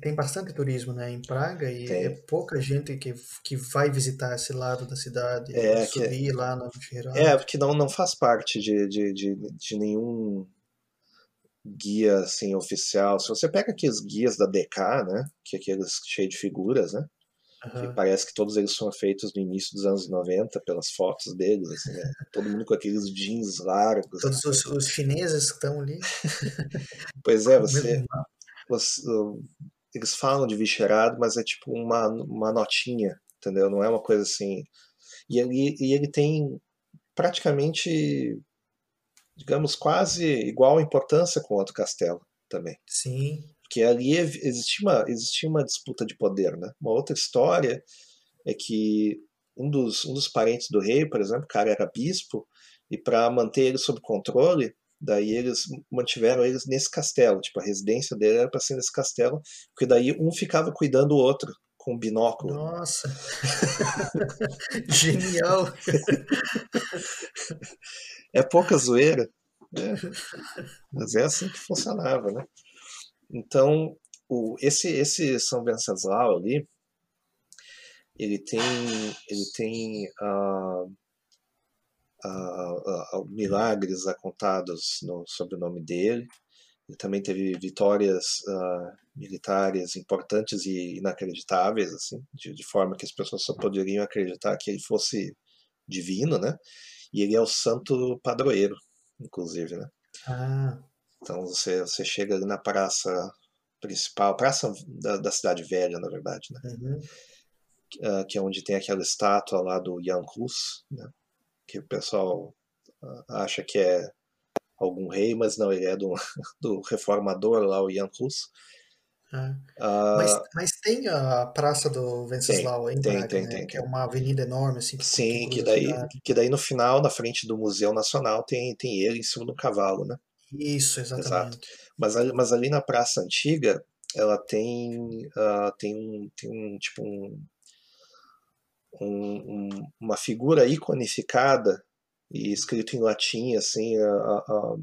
tem bastante turismo né, em Praga e tem. é pouca gente que, que vai visitar esse lado da cidade, é, subir que, lá no geral. É, porque não, não faz parte de, de, de, de nenhum guia assim oficial. Se você pega aqueles guias da DK, né, que é aqueles cheios de figuras, né, Uhum. Que parece que todos eles foram feitos no início dos anos 90, pelas fotos deles, assim, né? todo mundo com aqueles jeans largos. Todos os, os chineses que estão ali. pois é, você, você, Eles falam de viscerado, mas é tipo uma, uma notinha, entendeu? Não é uma coisa assim. E ele, e ele tem praticamente, digamos, quase igual importância com o outro castelo também. Sim. Porque ali existia uma, existia uma disputa de poder. Né? Uma outra história é que um dos, um dos parentes do rei, por exemplo, o cara era bispo, e para manter ele sob controle, daí eles mantiveram eles nesse castelo. Tipo, a residência dele era para ser nesse castelo, porque daí um ficava cuidando do outro com um binóculo. Nossa! Genial! é pouca zoeira. É. Mas é assim que funcionava, né? Então, o, esse, esse São Venceslau ali, ele tem, ele tem uh, uh, uh, milagres contados no, sobre o nome dele. Ele também teve vitórias militares importantes e inacreditáveis, assim, de, de, forma que as pessoas só poderiam acreditar que ele fosse divino, né? E ele é o santo padroeiro, inclusive, né? Ah. Então você, você chega ali na praça principal, praça da, da cidade velha, na verdade, né? Uhum. Uh, que é onde tem aquela estátua lá do Jan Hus, né? que o pessoal uh, acha que é algum rei, mas não, ele é do, do reformador lá, o Jan Hus. Uh, mas, mas, tem a Praça do Venceslau em Braga, tem, né? tem, que é uma avenida enorme. Assim, Sim, que, que daí, que daí no final, na frente do Museu Nacional, tem, tem ele em cima do cavalo, né? Isso, exatamente. Exato. Mas, mas ali na Praça Antiga, ela tem, uh, tem, um, tem um, tipo um, um, uma figura iconificada e escrito em latim, assim, a, a,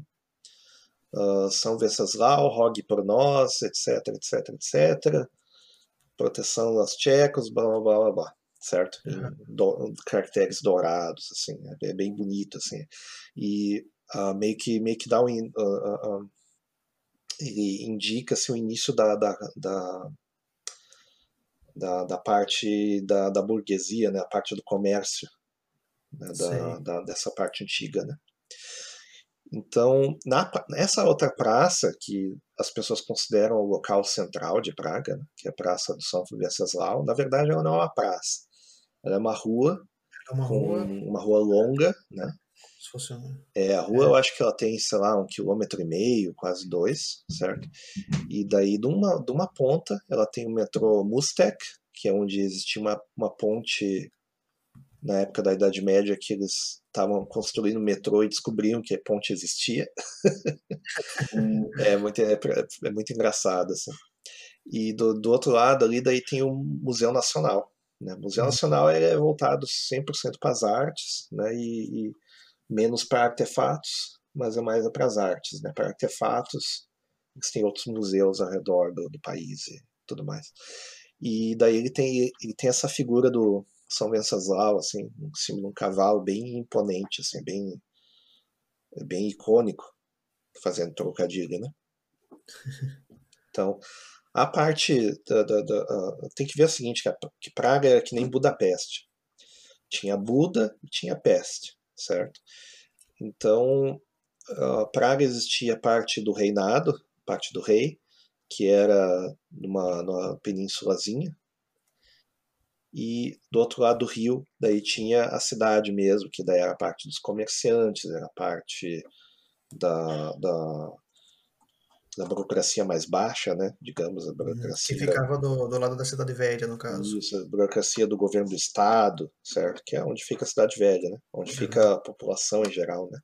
a São Venceslau, rogue por nós, etc, etc, etc. Proteção aos tchecos, blá, blá, blá, blá, blá certo? Uhum. Do, caracteres dourados, assim, é bem bonito, assim. E uh, meio que meio que dá um uh, uh, ele indica assim, o início da, da, da, da, da parte da, da, burguesia, né, a parte do comércio, né, da, da, dessa parte antiga. Né? Então, na, nessa outra praça, que as pessoas consideram o local central de Praga, né, que é a Praça do São Venceslau, na verdade ela não é uma praça, ela é uma rua, é uma rua, uma rua longa, né? Fosse um... É, a rua é. eu acho que ela tem, sei lá, um quilômetro e meio, quase dois, certo? E daí de uma, de uma ponta ela tem o metrô Mustek, que é onde existia uma, uma ponte na época da Idade Média que eles estavam construindo o metrô e descobriram que a ponte existia. é, muito, é, é, muito engraçado, assim. E do, do outro lado ali daí tem o Museu Nacional. Né? O Museu uhum. Nacional é voltado 100% para as artes né? e, e menos para artefatos, mas é mais para as artes. Né? Para artefatos, tem outros museus ao redor do, do país e tudo mais. E daí ele tem, ele tem essa figura do São Venceslau, assim, em cima de um cavalo bem imponente, assim, bem, bem icônico, fazendo trocadilho, né? Então, a parte da, da, da tem que ver o seguinte, que, que Praga era que nem Budapeste. Tinha Buda e tinha peste, certo? Então, uh, Praga existia parte do reinado, parte do rei, que era numa, numa penínsulazinha, e do outro lado do rio, daí tinha a cidade mesmo, que daí era parte dos comerciantes, era parte da, da da burocracia mais baixa, né? Digamos, a uhum. burocracia. Que ficava do, do lado da Cidade Velha, no caso. Isso, a burocracia do governo do Estado, certo? Que é onde fica a Cidade Velha, né? Onde uhum. fica a população em geral, né?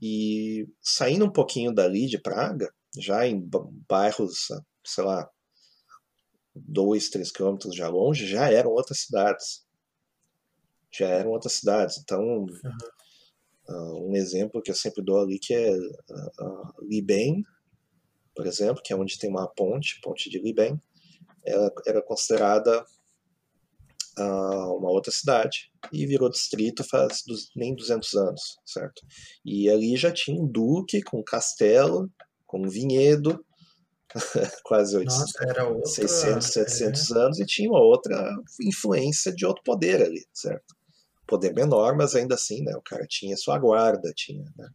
E saindo um pouquinho dali de Praga, já em bairros, sei lá, dois, três quilômetros já longe, já eram outras cidades. Já eram outras cidades. Então, uhum. uh, um exemplo que eu sempre dou ali que é uh, uh, Liben, por exemplo, que é onde tem uma ponte, ponte de Liben, ela era considerada uh, uma outra cidade e virou distrito faz dos, nem 200 anos, certo? E ali já tinha um duque com um castelo, com um vinhedo, quase 800, Nossa, outra, 600, 700 é... anos, e tinha uma outra influência de outro poder ali, certo? Poder menor, mas ainda assim, né? O cara tinha sua guarda, tinha, né?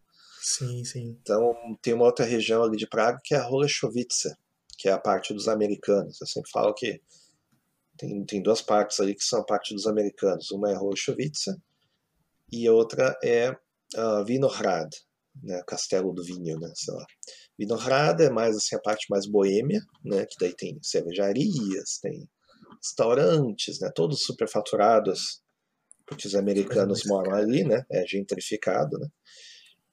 Sim, sim. Então tem uma outra região ali de Praga que é a Holešovice, que é a parte dos americanos. Eu sempre falo que tem, tem duas partes ali que são a parte dos americanos. Uma é Holešovice e a outra é uh, Vinohrad, né, Castelo do Vinho, né, sei lá. Vinohrad é mais assim a parte mais boêmia, né, que daí tem cervejarias, tem restaurantes, né, todos superfaturados, porque os americanos moram ali, né, é gentrificado, né.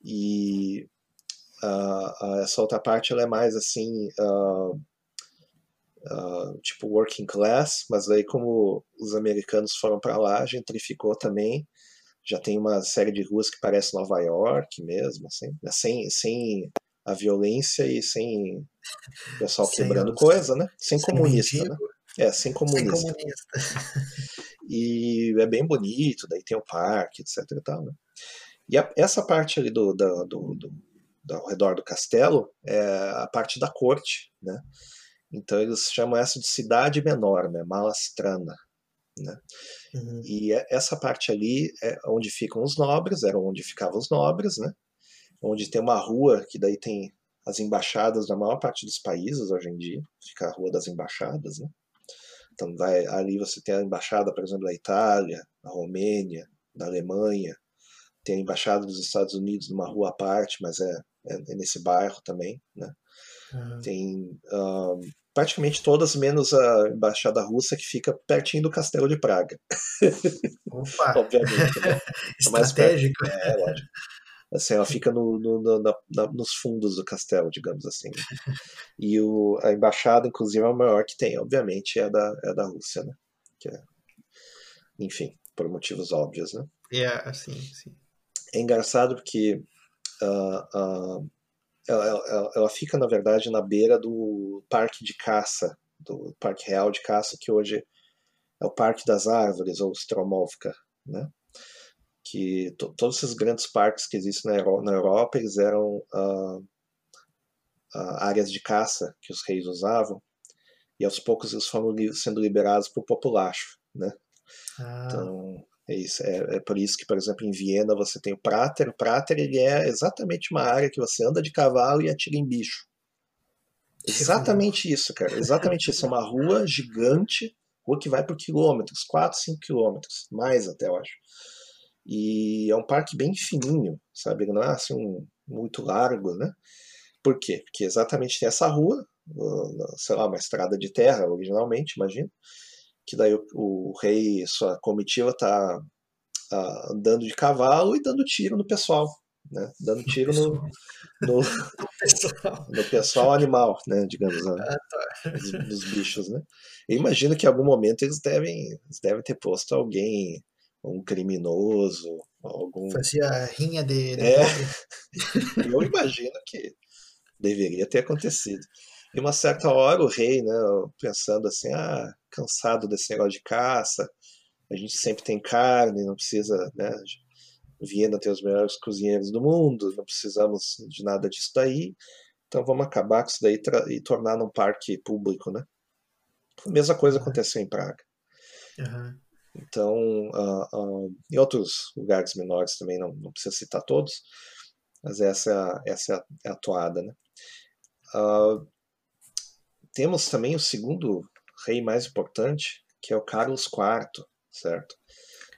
E uh, essa outra parte ela é mais assim, uh, uh, tipo working class, mas aí como os americanos foram para lá, gentrificou também. Já tem uma série de ruas que parece Nova York mesmo, assim, né? sem, sem a violência e sem o pessoal sem quebrando os... coisa, né? Sem, sem comunista, né? É, sem comunista. Sem comunista. e é bem bonito, daí tem o parque, etc e tal, né? E a, essa parte ali do, do, do, do, do, ao redor do castelo é a parte da corte, né? Então eles chamam essa de cidade menor, né? Malastrana, né? Uhum. E é, essa parte ali é onde ficam os nobres, era onde ficavam os nobres, né? Onde tem uma rua que daí tem as embaixadas da maior parte dos países hoje em dia, fica a rua das embaixadas, né? Então vai, ali você tem a embaixada, por exemplo, da Itália, da Romênia, da Alemanha, tem a embaixada dos Estados Unidos numa rua à parte, mas é, é, é nesse bairro também, né? Uhum. Tem praticamente todas, menos a embaixada russa que fica pertinho do Castelo de Praga. Opa! Obviamente, né? Estratégico. É, lógico. Assim, ela fica no, no, no na, nos fundos do castelo, digamos assim. Né? E o, a embaixada, inclusive, é a maior que tem, obviamente, é da, é da Rússia, né? É, enfim, por motivos óbvios, né? É, yeah, sim, sim é engraçado porque uh, uh, ela, ela, ela, fica, na verdade, na beira do parque de caça, do Parque Real de Caça, que hoje é o Parque das Árvores, ou Stromovka, né? que todos esses grandes parques que existem na, Euro na Europa, eles eram uh, áreas de caça que os reis usavam, e aos poucos eles foram li sendo liberados para o populacho, né? Ah. Então, é, isso, é, é, por isso que, por exemplo, em Viena você tem o Prater. O Prater ele é exatamente uma área que você anda de cavalo e atira em bicho. Exatamente isso, cara. Exatamente isso. É uma rua gigante, rua que vai por quilômetros, 4, 5 quilômetros, mais até, eu acho. E é um parque bem fininho, sabe? Ele não é assim um, muito largo, né? Por quê? Porque exatamente tem essa rua, sei lá, uma estrada de terra originalmente, imagino, que daí o, o rei e sua comitiva tá uh, andando de cavalo e dando tiro no pessoal, né? Dando tiro no, no, no pessoal animal, né? Digamos, né? Ah, tá. dos, dos, bichos, né? Eu imagino que em algum momento eles devem, eles devem ter posto alguém, um criminoso, algum... Fazia rinha de... É, eu imagino que deveria ter acontecido. E uma certa hora o rei, né, pensando assim, ah, cansado desse negócio de caça, a gente sempre tem carne, não precisa, né, Viena tem os melhores cozinheiros do mundo, não precisamos de nada disso daí, então vamos acabar com isso daí e tornar num parque público, né. A mesma coisa aconteceu em Praga. Uhum. Então, uh, uh, em outros lugares menores também, não, não precisa citar todos, mas essa, essa é a, é a toada, né. Uh, temos também o segundo rei mais importante, que é o Carlos IV, certo?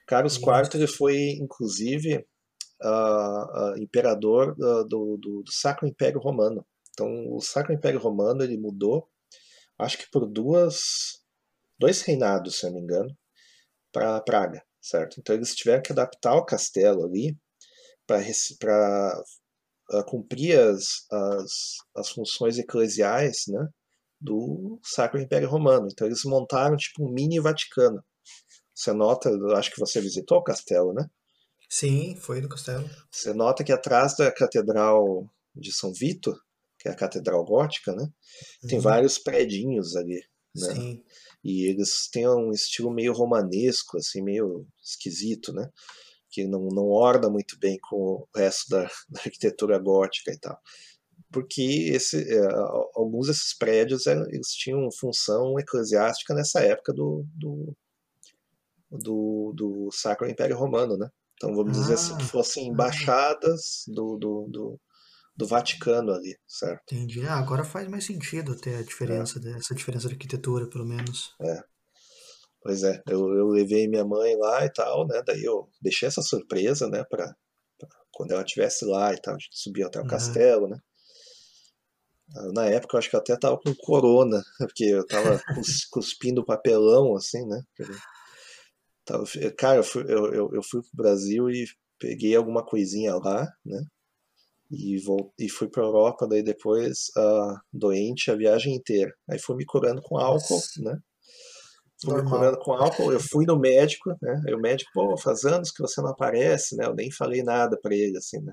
Carlos IV ele foi, inclusive, uh, uh, imperador uh, do, do, do, Sacro Império Romano. Então, o Sacro Império Romano ele mudou, acho que por duas, dois reinados, se não me engano, para Praga, certo? Então, eles tiveram que adaptar o castelo ali para cumprir as, as, as funções eclesiais, né? Do Sacro Império Romano. Então eles montaram tipo um mini Vaticano. Você nota, acho que você visitou o castelo, né? Sim, foi no castelo. Você nota que atrás da Catedral de São Vito, que é a Catedral Gótica, né? Uhum. Tem vários predinhos ali, né? Sim. E eles têm um estilo meio romanesco, assim, meio esquisito, né? Que não, não orna muito bem com o resto da, da arquitetura gótica e tal porque esse, é, alguns desses prédios eles tinham função eclesiástica nessa época do, do, do, do Sacro Império Romano, né? Então vamos ah, dizer assim, que ah, fossem embaixadas do, do, do, do, Vaticano ali, certo? Entendi. Ah, agora faz mais sentido ter a diferença, é. dessa diferença de arquitetura, pelo menos. É. Pois é, eu, eu levei minha mãe lá e tal, né? Daí eu deixei essa surpresa, né? Pra quando ela estivesse lá e tal, a gente subia até o uhum. castelo, né? Na época eu acho que eu até tava com corona, porque eu tava cuspindo papelão, assim, né? Tava, cara, eu fui, eu, eu, eu fui pro Brasil e peguei alguma coisinha lá, né? E, vou, e fui pra Europa, daí depois uh, doente a viagem inteira. Aí fui me curando com álcool, Nossa. né? Fui Normal. me curando com álcool, eu fui no médico, né? Aí o médico, pô, faz anos que você não aparece, né? Eu nem falei nada para ele, assim, né?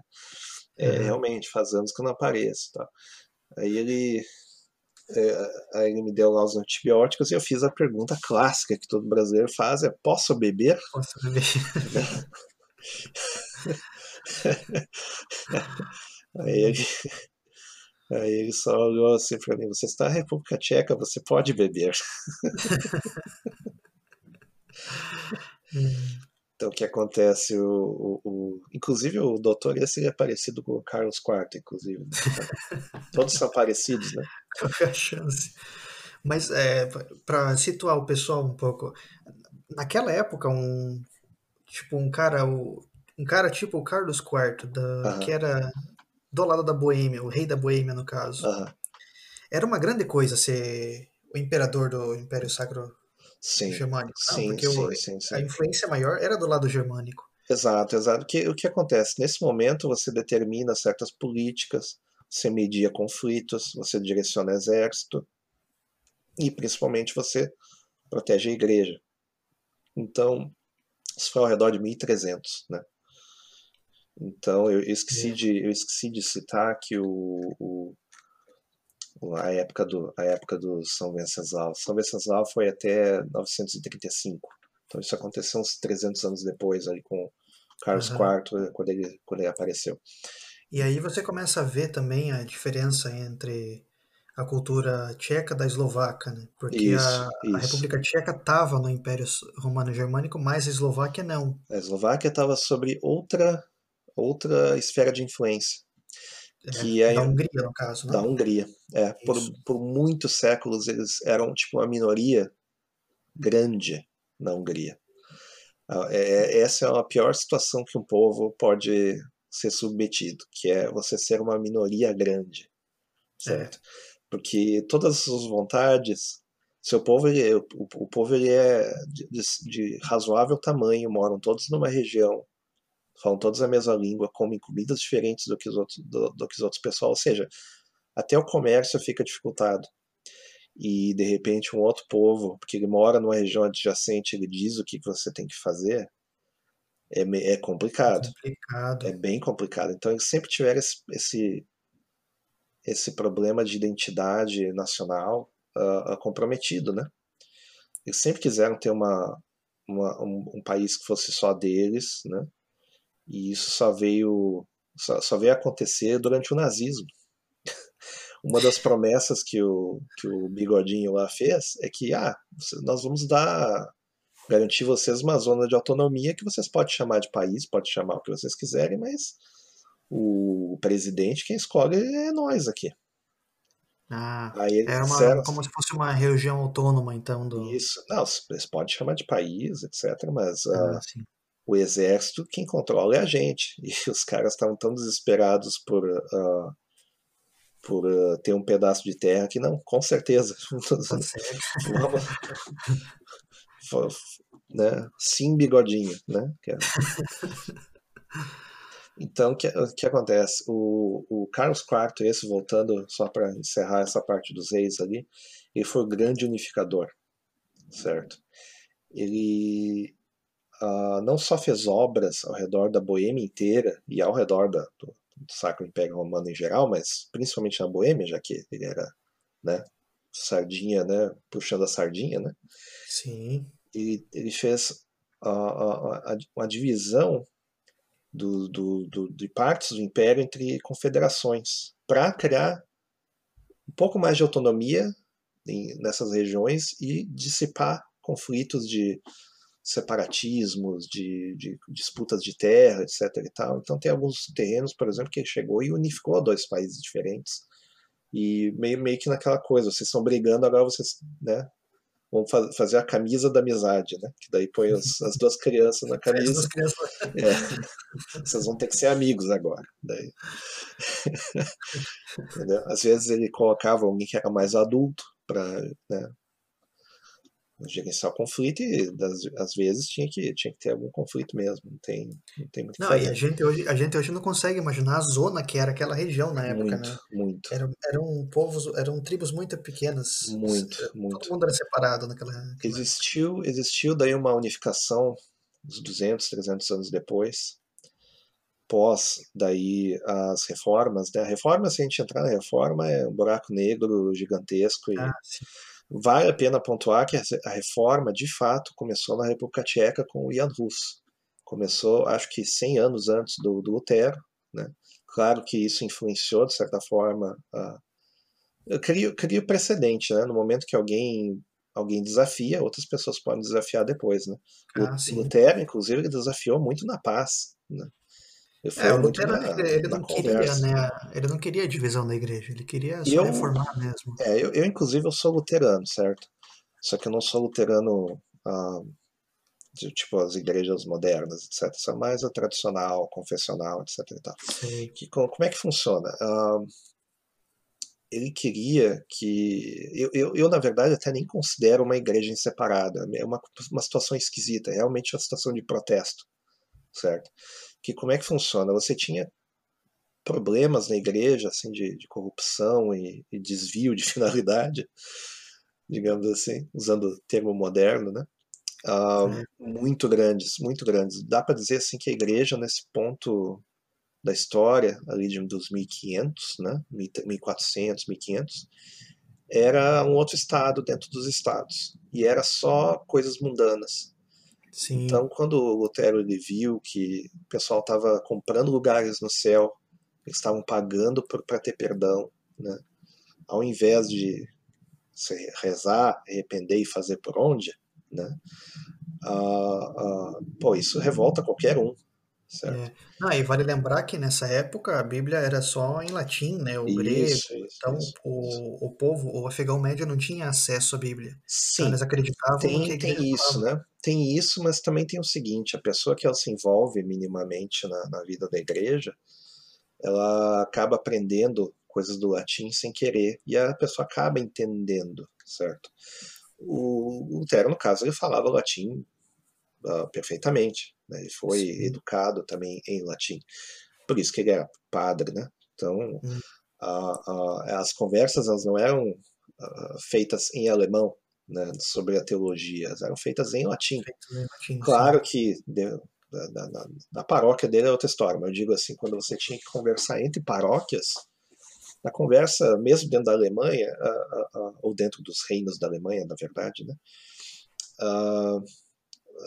É, uhum. Realmente, faz anos que eu não apareço, tá? Aí ele, é, aí ele me deu lá os antibióticos e eu fiz a pergunta clássica que todo brasileiro faz: é posso beber? Posso beber. aí, ele, aí ele só olhou assim para mim: você está na República Tcheca, você pode beber. Então, o que acontece? O, o, o, inclusive, o doutor esse é parecido com o Carlos IV, inclusive. Né? Todos são parecidos, né? Qual é a chance? Mas, é, para situar o pessoal um pouco, naquela época, um tipo um cara, um cara tipo o Carlos IV, da, que era do lado da Boêmia, o rei da Boêmia, no caso. Era uma grande coisa ser o imperador do Império Sacro sim, germânico. Não, sim, porque sim, o, sim, sim. a influência maior era do lado germânico. Exato, exato. O que, o que acontece? Nesse momento você determina certas políticas, você media conflitos, você direciona exército e principalmente você protege a igreja. Então, isso foi ao redor de 1300, né? Então, eu esqueci, é. de, eu esqueci de citar que o, o a época do a época do São Venceslau. São Venceslau foi até 935. Então isso aconteceu uns 300 anos depois aí com Carlos uhum. IV quando ele quando ele apareceu. E aí você começa a ver também a diferença entre a cultura tcheca da eslovaca, né? Porque isso, a, isso. a, República Tcheca estava no Império Romano Germânico, mas a Eslováquia não. A Eslováquia estava sobre outra outra esfera de influência. É, que é, da Hungria, no caso, né? Da Hungria. É, por, por muitos séculos eles eram tipo uma minoria grande na Hungria. É, essa é a pior situação que um povo pode ser submetido, que é você ser uma minoria grande, certo? É. Porque todas as suas vontades, seu povo, ele, o, o povo ele é de, de, razoável tamanho, moram todos numa região, falam todos a mesma língua, comem comidas diferentes do que os outros, do, do que os outros pessoal, ou seja, até o comércio fica dificultado e de repente um outro povo, porque ele mora numa região adjacente, ele diz o que você tem que fazer, é, é complicado. É complicado. É bem complicado. Então eles sempre tiveram esse, esse, esse problema de identidade nacional uh, comprometido, né? Eles sempre quiseram ter uma, uma um, um, país que fosse só deles, né? E isso só veio só, só veio acontecer durante o nazismo uma das promessas que o, que o Bigodinho lá fez é que ah, nós vamos dar garantir vocês uma zona de autonomia que vocês podem chamar de país, pode chamar o que vocês quiserem, mas o presidente quem escolhe é nós aqui. Ah, Aí é uma, disseram, como se fosse uma região autônoma, então. Do... Isso, não, vocês podem chamar de país, etc., mas ah, uh, o exército, quem controla é a gente. E os caras estavam tão desesperados por uh, por uh, ter um pedaço de terra que não, com certeza. né? Sim, bigodinho, né? É então, o que, que acontece? O, o Carlos IV, esse voltando só para encerrar essa parte dos reis ali, ele foi o grande unificador, certo? Ele uh, não só fez obras ao redor da Boêmia inteira e ao redor da, do, do Sacro Império Romano em geral, mas principalmente na Boêmia, já que ele era, né, sardinha, né, puxando a sardinha, né? Sim. Ele, ele fez a, a, a, uma divisão do, do, do, de partes do Império entre confederações para criar um pouco mais de autonomia em, nessas regiões e dissipar conflitos de separatismos, de, de, disputas de terra, etc. E tal. Então tem alguns terrenos, por exemplo, que chegou e unificou dois países diferentes. E meio, meio que naquela coisa, vocês estão brigando, agora vocês né, vão fa fazer a camisa da amizade, né? Que daí põe as, as duas crianças na camisa. É. Vocês vão ter que ser amigos agora. Daí. Às vezes ele colocava alguém que era mais adulto para né, gerenciar o conflito e das, às vezes tinha que, tinha que ter algum conflito mesmo, não tem, não tem muito Não, e a gente, hoje, a gente hoje não consegue imaginar a zona que era aquela região na época, muito, né? Muito, eram, eram povos, eram tribos muito pequenas. Muito, Todo muito. Todo mundo era separado naquela... naquela existiu, existiu daí uma unificação uns 200, 300 anos depois, pós daí as reformas, né? A reforma, se a gente entrar na reforma, é um buraco negro gigantesco e... Ah, sim Vale a pena pontuar que a reforma, de fato, começou na República Tcheca com o Jan Hus. Começou, acho que 100 anos antes do, do Lutero. Né? Claro que isso influenciou, de certa forma, a... cria, cria precedente. Né? No momento que alguém alguém desafia, outras pessoas podem desafiar depois. Né? Ah, o Lutero, inclusive, ele desafiou muito na paz. Né? É, o Lutero, na, ele, não queria, né, ele não queria divisão da igreja, ele queria só eu, reformar mesmo. É, eu, eu, inclusive, eu sou luterano, certo? Só que eu não sou luterano ah, de, tipo as igrejas modernas, etc. Sou mais a tradicional, confessional, etc. E Que, como, como é que funciona? Ah, ele queria que. Eu, eu, eu, na verdade, até nem considero uma igreja em separada. É uma, uma situação esquisita, é realmente uma situação de protesto, certo? Que como é que funciona? Você tinha problemas na igreja, assim, de, de corrupção e, e, desvio de finalidade, digamos assim, usando o termo moderno, né? Uh, muito grandes, muito grandes. Dá para dizer assim que a igreja nesse ponto da história, ali de dos 1500, né? 1400, 1500, era um outro estado dentro dos estados e era só coisas mundanas. Sim. Então, quando o Lutero ele viu que o pessoal estava comprando lugares no céu, eles estavam pagando para ter perdão, né? ao invés de rezar, arrepender e fazer por onde, né? Ah, ah, pô, isso revolta qualquer um. Certo? É. Não, e vale lembrar que nessa época a Bíblia era só em latim, né? O isso, grego. Isso, então isso, o, o povo, o afegão médio não tinha acesso à Bíblia. Sim. Então eles acreditavam tem, que tem isso, falava. né? Tem isso, mas também tem o seguinte: a pessoa que ela se envolve minimamente na, na vida da igreja, ela acaba aprendendo coisas do latim sem querer e a pessoa acaba entendendo, certo? O Lutero, no caso, ele falava latim uh, perfeitamente, né? ele foi Sim. educado também em latim, por isso que ele era padre, né? Então, hum. uh, uh, as conversas elas não eram feitas em alemão, né, sobre a teologia, eram feitas em latim. Em latim claro sim. que de, da, paróquia dele é outra história, mas eu digo assim, quando você tinha que conversar entre paróquias, na conversa, mesmo dentro da Alemanha, ou dentro dos reinos da Alemanha, na verdade, né?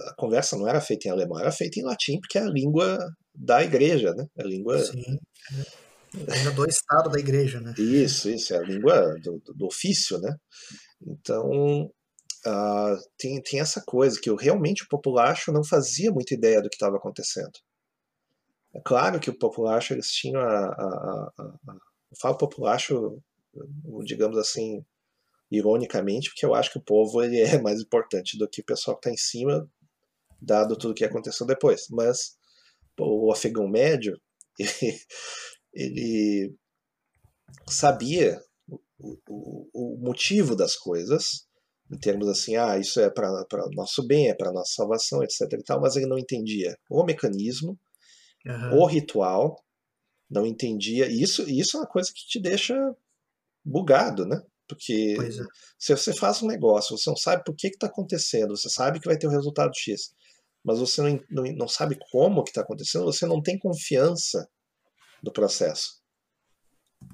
a conversa não era feita em alemão, era feita em latim, porque é a língua da igreja, né? A língua. Sim. A língua do Estado da igreja, né? Isso, isso, é a língua do, do ofício, né? Então, tem, tem essa coisa que eu, realmente o populacho não fazia muita ideia do que estava acontecendo. É claro que o populacho, eles tinham a, a, a, a eu falo populacho, digamos assim, ironicamente, porque eu acho que o povo ele é mais importante do que o pessoal que está em cima, dado tudo o que aconteceu depois. Mas o afegão médio, ele, ele sabia o, o, o, motivo das coisas, em termos assim, ah, isso é para nosso bem, é para nossa salvação, etc. E tal, mas ele não entendia o mecanismo, uhum. o ritual, não entendia. E isso, isso é uma coisa que te deixa bugado, né? Porque é. se você faz um negócio, você não sabe por que está acontecendo, você sabe que vai ter o um resultado X, mas você não, não, não sabe como que está acontecendo, você não tem confiança no processo.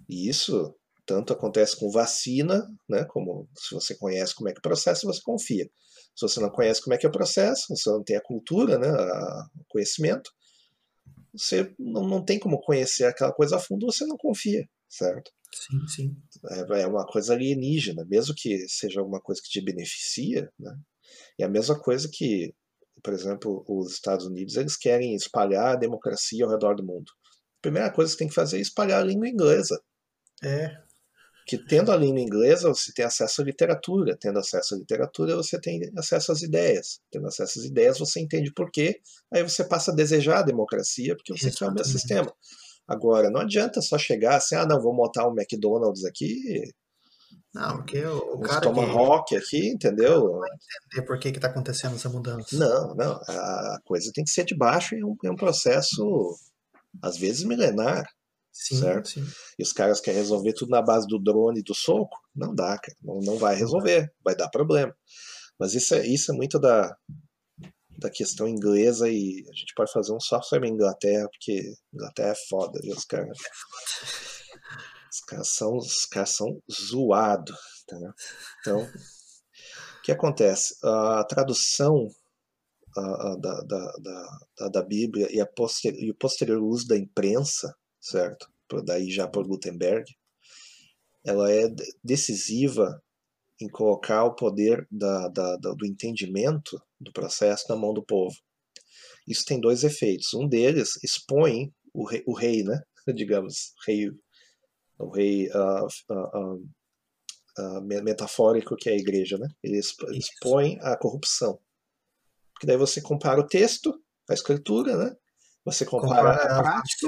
E isso tanto acontece com vacina, né, como se você conhece como é que é o processo, você confia. Se você não conhece como é que é o processo, você não tem a cultura, né, o conhecimento, você não, não tem como conhecer aquela coisa a fundo, você não confia, certo? Sim, sim. É, é uma coisa alienígena, mesmo que seja alguma coisa que te beneficia, né? É a mesma coisa que, por exemplo, os Estados Unidos, eles querem espalhar a democracia ao redor do mundo. A primeira coisa que tem que fazer é espalhar a língua inglesa. É, que tendo a língua inglesa você tem acesso à literatura, tendo acesso à literatura você tem acesso às ideias, tendo acesso às ideias você entende por quê, aí você passa a desejar a democracia porque você quer o meu sistema. Agora, não adianta só chegar assim, ah não, vou montar um McDonald's aqui, não, porque o, o cara Tomahawk que, aqui, entendeu? Não vai entender por que está acontecendo essa mudança. Não, não, a coisa tem que ser de baixo e um, um processo às vezes milenar. Sim, certo? Sim. E os caras querem resolver tudo na base do drone e do soco? Não dá, cara. Não, não vai resolver, vai dar problema. Mas isso é, isso é muito da, da questão inglesa e a gente pode fazer um só sobre a Inglaterra, porque Inglaterra é foda, viu? Os caras. Os caras são, os caras são zoados. Tá? Então, o que acontece? A tradução a, da, da, da, da, Bíblia e, a poster, e o posterior uso da imprensa certo? Daí já por Gutenberg, ela é decisiva em colocar o poder da, da, da, do entendimento do processo na mão do povo. Isso tem dois efeitos. Um deles expõe o rei, o rei né? digamos, rei, o rei uh, uh, uh, metafórico que é a igreja. Né? Ele expõe a corrupção. Porque daí você compara o texto, a escritura, né? você compara, compara a prática.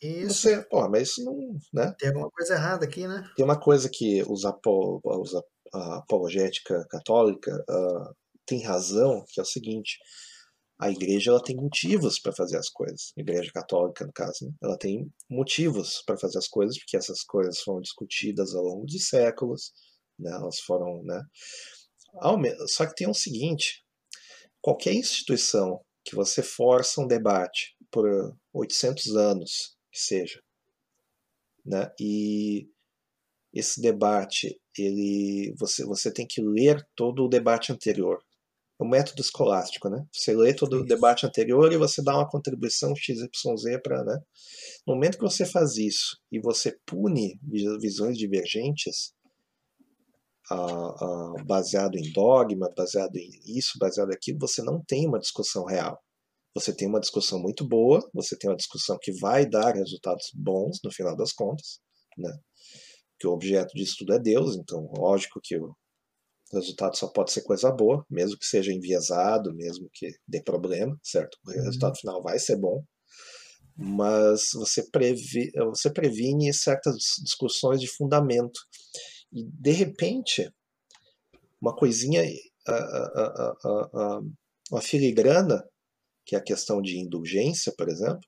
Isso. Você, pô, mas isso não. Né? Tem alguma coisa errada aqui, né? Tem uma coisa que os, apo, os a apologética católica uh, tem razão, que é o seguinte: a igreja ela tem motivos para fazer as coisas. A igreja católica, no caso, né? ela tem motivos para fazer as coisas, porque essas coisas foram discutidas ao longo de séculos, né? elas foram. Né? Só que tem o um seguinte: qualquer instituição que você força um debate por 800 anos que seja. Né? E esse debate, ele, você, você tem que ler todo o debate anterior. É um método escolástico, né? Você lê todo isso. o debate anterior e você dá uma contribuição XYZ para, né? No momento que você faz isso e você pune visões divergentes, uh, baseado em dogma, baseado em isso, baseado aquilo, você não tem uma discussão real você tem uma discussão muito boa, você tem uma discussão que vai dar resultados bons no final das contas, né? Que o objeto disso tudo é Deus, então lógico que o, resultado só pode ser coisa boa, mesmo que seja enviesado, mesmo que dê problema, certo? O resultado uhum. final vai ser bom, mas você, previ, você previne certas discussões de fundamento. E, de repente, uma coisinha, a, a, a, uma filigrana, que é a questão de indulgência, por exemplo,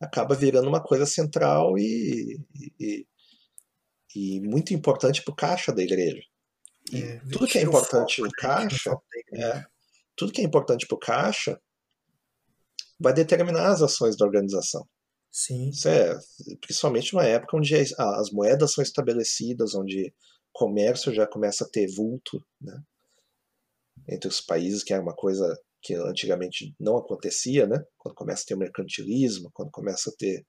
acaba virando uma coisa central e, e, e muito importante para o caixa da igreja. E é, tudo que é importante para o caixa, é, tudo que é importante para o caixa vai determinar as ações da organização. Sim. Isso é, principalmente numa época onde as moedas são estabelecidas, onde comércio já começa a ter vulto, né? Entre os países, que era uma coisa que antigamente não acontecia, né? Quando começa a ter o mercantilismo, quando começa a ter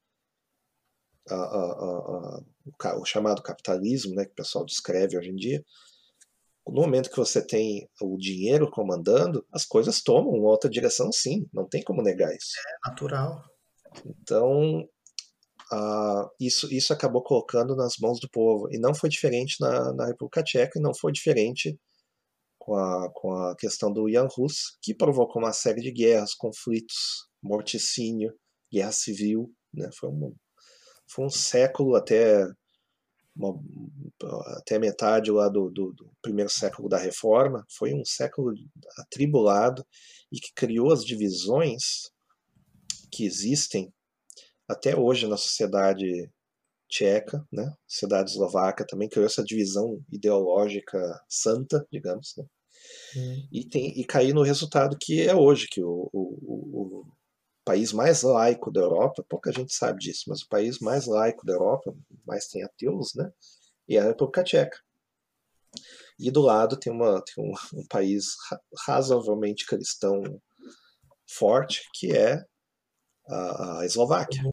a, a, a, o chamado capitalismo, né? Que o pessoal descreve hoje em dia. No momento que você tem o dinheiro comandando, as coisas tomam uma outra direção, sim. Não tem como negar isso. É natural. Então, uh, isso, isso acabou colocando nas mãos do povo. E não foi diferente na, na República Tcheca, e não foi diferente com a, com a questão do Jan Hus, que provocou uma série de guerras, conflitos, morticínio, guerra civil. Né? Foi, um, foi um século até, uma, até metade lá do, do, do primeiro século da Reforma. Foi um século atribulado e que criou as divisões que existem até hoje na sociedade tcheca, né? Sociedade eslovaca também criou essa divisão ideológica santa, digamos, né? Hum. E, tem, e cair no resultado que é hoje, que o, o, o, país mais laico da Europa, pouca gente sabe disso, mas o país mais laico da Europa, mais tem ateus, né? E é a República Tcheca. E do lado tem, uma, tem um, um país razoavelmente cristão forte, que é a, a Eslováquia.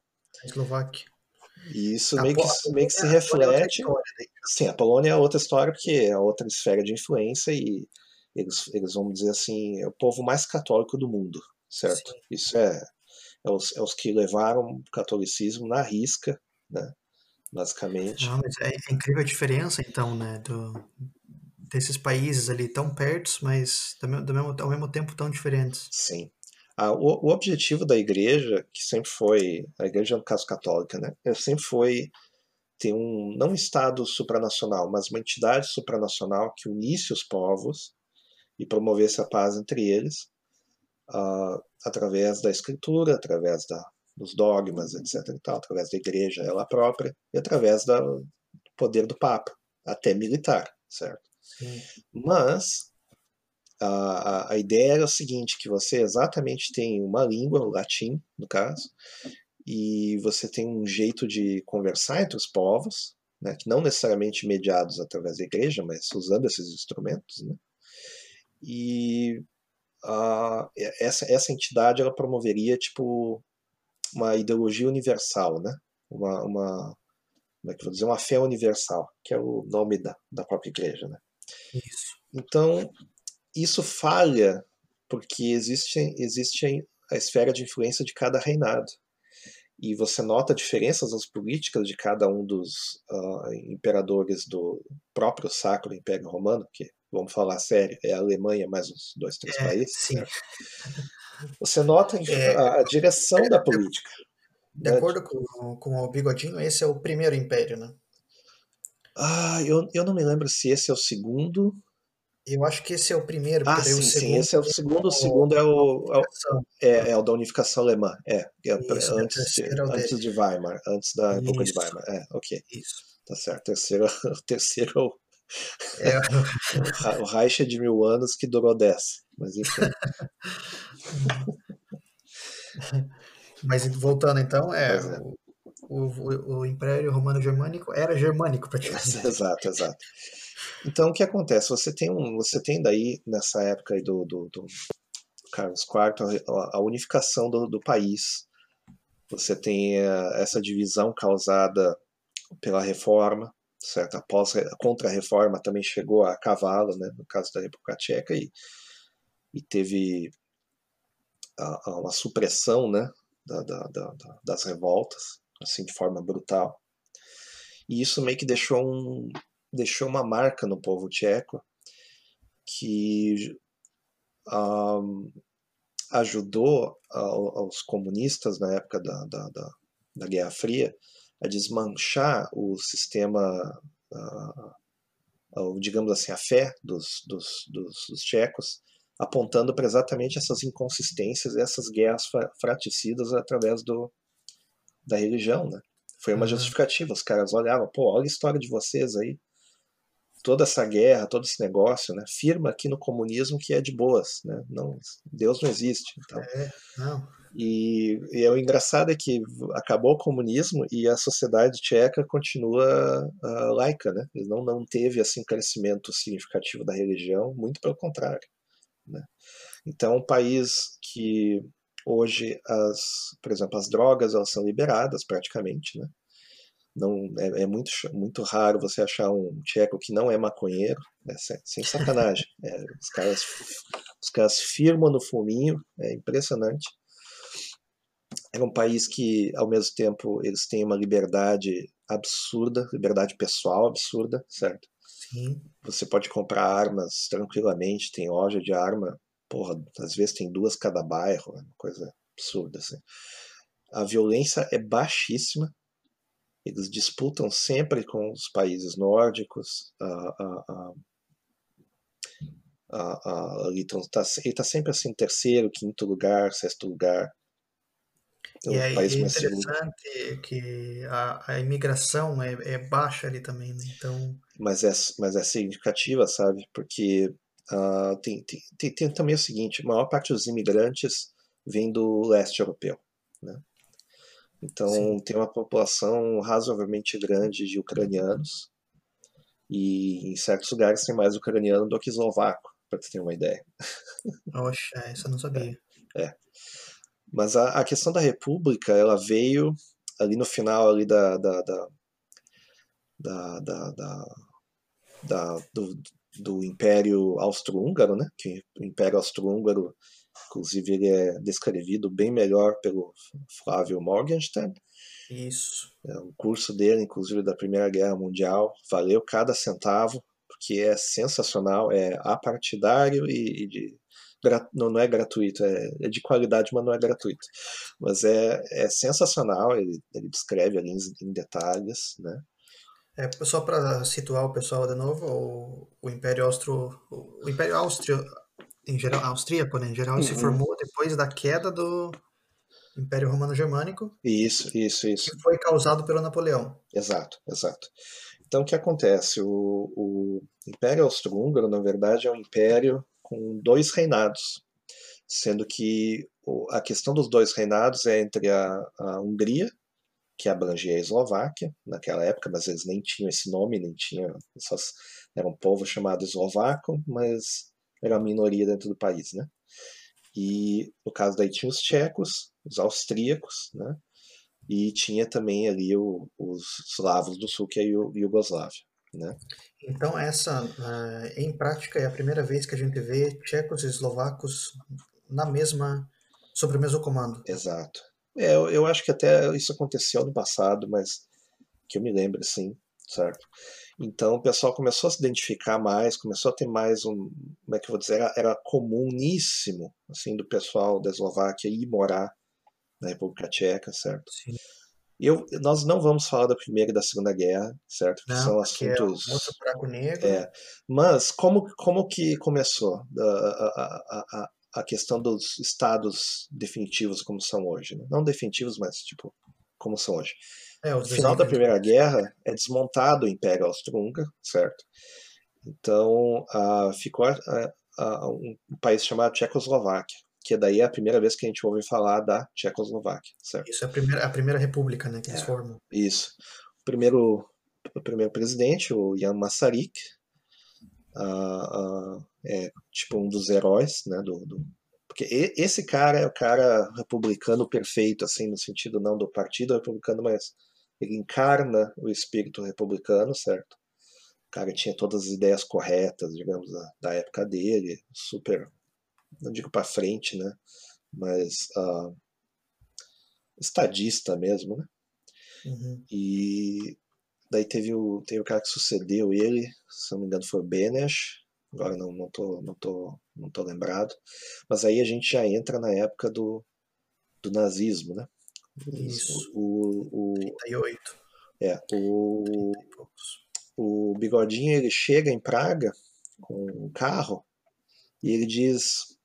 A Eslováquia. E isso meio que, meio que se é reflete. Sim, a Polônia é outra história, porque é outra esfera de influência e eles, eles vão dizer assim, é o povo mais católico do mundo, certo? Sim. Isso é, é os, é os que levaram o catolicismo na risca, né? Basicamente. Não, mas é, é incrível a diferença, então, né? Do, desses países ali tão perto, mas do mesmo, ao mesmo tempo tão diferentes. Sim. Ah, o, o, objetivo da igreja, que sempre foi, a igreja no caso católica, né, sempre foi ter um, não um Estado supranacional, mas uma entidade supranacional que unisse os povos e promovesse a paz entre eles, uh, através da escritura, através da, dos dogmas, etc. E tal, através da igreja ela própria e através da, do poder do Papa, até militar, certo? Sim. Mas a, a, ideia era o seguinte, que você exatamente tem uma língua, o latim, no caso, e você tem um jeito de conversar entre os povos, né, que não necessariamente mediados através da igreja, mas usando esses instrumentos, né, e a, essa, essa entidade ela promoveria tipo uma ideologia universal, né, uma, uma como é que vou dizer, uma fé universal, que é o nome da, da própria igreja, né. Isso. Então, isso falha porque existe, existe a esfera de influência de cada reinado. E você nota diferenças nas políticas de cada um dos uh, imperadores do próprio Sacro Império Romano, que, vamos falar sério, é a Alemanha mais uns dois, três é, países. Sim. Né? Você nota é, a direção é, da política. De né? acordo com, com o Bigodinho, esse é o primeiro império, né? Ah, eu, eu não me lembro se esse é o segundo eu acho que esse é o primeiro. Ah, sim, sim, esse é o segundo. O segundo é o, é, é, é o da unificação alemã. É, é Isso, antes, de, antes de Weimar, antes da Isso. época de Weimar. É, ok. Isso. Tá certo. Terceiro, terceiro é. o Reich é de mil anos que durou dez. Mas enfim. mas voltando então, é, é. O, o, o, Império Romano Germânico era germânico praticamente. Exato, exato. Então o que acontece? Você tem um, você tem daí nessa época do, do, do Carlos IV a, a unificação do, do, país. Você tem a, eh, essa divisão causada pela reforma, certo? Após a contra-reforma também chegou a cavalo, né? No caso da República Tcheca e, e teve a uma supressão, né? Da, da, da, das revoltas, assim de forma brutal. E isso meio que deixou um, deixou uma marca no povo tcheco que um, ajudou aos comunistas na época da, da, da, da, Guerra Fria a desmanchar o sistema, uh, digamos assim, a fé dos, dos, dos, dos tchecos, apontando para exatamente essas inconsistências, essas guerras fraticidas através do, da religião, né? Foi uma uhum. justificativa. Os caras olhavam, pô, olha a história de vocês aí. Toda essa guerra, todo esse negócio, né? Firma aqui no comunismo que é de boas, né? Não, Deus não existe. Então. É, não. E, e é o engraçado é que acabou o comunismo e a sociedade tcheca continua uh, laica, né? Não, não teve assim um crescimento significativo da religião, muito pelo contrário. Né? Então, um país que Hoje, as, por exemplo, as drogas elas são liberadas praticamente, né? Não, é, é muito, muito raro você achar um tcheco que não é maconheiro, né? sem, sacanagem. É, os, caras, os caras firmam no fuminho, é impressionante. É um país que, ao mesmo tempo, eles têm uma liberdade absurda, liberdade pessoal absurda, certo? Sim. Você pode comprar armas tranquilamente, tem loja de arma porra, às vezes tem duas cada bairro, é uma coisa absurda assim. A violência é baixíssima. Eles disputam sempre com os países nórdicos. A, a, ele está tá sempre assim, terceiro, quinto lugar, sexto lugar. Então, e aí é interessante que a, a imigração é, é baixa ali também, né? Então... Mas é, mas é significativa, sabe? Porque Uh, tem, tem, tem, também o seguinte: a maior parte dos imigrantes vem do leste europeu. Né? Então, Sim. tem uma população razoavelmente grande de ucranianos, e em certos lugares tem mais ucraniano do que eslovaco, para você ter uma ideia. Oxa, isso eu não sabia. É. é. Mas a, a, questão da república, ela veio ali no final ali da, da, da, da, da, da, da do, do Império Austro-Húngaro, né? Que o Império Austro-Húngaro, inclusive, ele é descrevido bem melhor pelo Flávio Morgenstern. Isso. É, o curso dele, inclusive, da Primeira Guerra Mundial, valeu cada centavo, porque é sensacional, é apartidário e, e de, não, não é gratuito, é, é, de qualidade, mas não é gratuito. Mas é, é sensacional, ele, ele descreve ali em, em detalhes, né? É, só para situar o pessoal de novo, o, o Império Austro, o Império Áustrio, em geral, austríaco, né, em geral, uhum. se formou depois da queda do Império Romano Germânico. Isso, isso, isso. Que foi causado pelo Napoleão. Exato, exato. Então, o que acontece? O, o Império Austro-Húngaro, na verdade, é um império com dois reinados, sendo que a questão dos dois reinados é entre a, a Hungria, que abrangia a Eslováquia naquela época, mas eles nem tinham esse nome, nem tinham, só, era um povo chamado eslovaco, mas era uma minoria dentro do país, né? E no caso daí tinha os tchecos, os austríacos, né? E tinha também ali o, os eslavos do sul, que é a Iugoslávia, né? Então essa, uh, em prática, é a primeira vez que a gente vê tchecos e eslovacos na mesma, sob o mesmo comando. Exato. É, eu, eu acho que até isso aconteceu no passado, mas que eu me lembro, assim, certo? Então o pessoal começou a se identificar mais, começou a ter mais um, como é que eu vou dizer, era, era comuníssimo, assim, do pessoal da Eslováquia ir morar na República Tcheca, certo? Sim. Eu, nós não vamos falar da Primeira e da Segunda Guerra, certo? Não, são assuntos. É buraco negro. É. Mas como, como que começou a, a, a, a questão dos estados definitivos como são hoje. Né? Não definitivos, mas tipo, como são hoje. É, no final da Primeira Guerra é desmontado o Império Austro-Húngaro, certo? Então uh, ficou uh, uh, um país chamado Tchecoslováquia, que daí é a primeira vez que a gente ouve falar da Tchecoslováquia, certo? Isso é a primeira, a primeira república, né, que é, eles formam. Isso. O primeiro, o primeiro presidente, o Jan Masaryk, uh, uh, é tipo um dos heróis, né, do, do, porque esse cara é o cara republicano perfeito, assim, no sentido não do partido republicano, mas ele encarna o espírito republicano, certo? O cara tinha todas as ideias corretas, digamos, da, época dele, super, não digo para frente, né, mas uh, estadista mesmo, né? Uhum. E Daí teve o, teve o cara que sucedeu ele, se não me engano foi o Benes, agora não, não, tô, não, tô, não tô lembrado, mas aí a gente já entra na época do, do nazismo, né? Isso. O, o, 38. é, o, o Bigodinho ele chega em Praga com um carro e ele diz,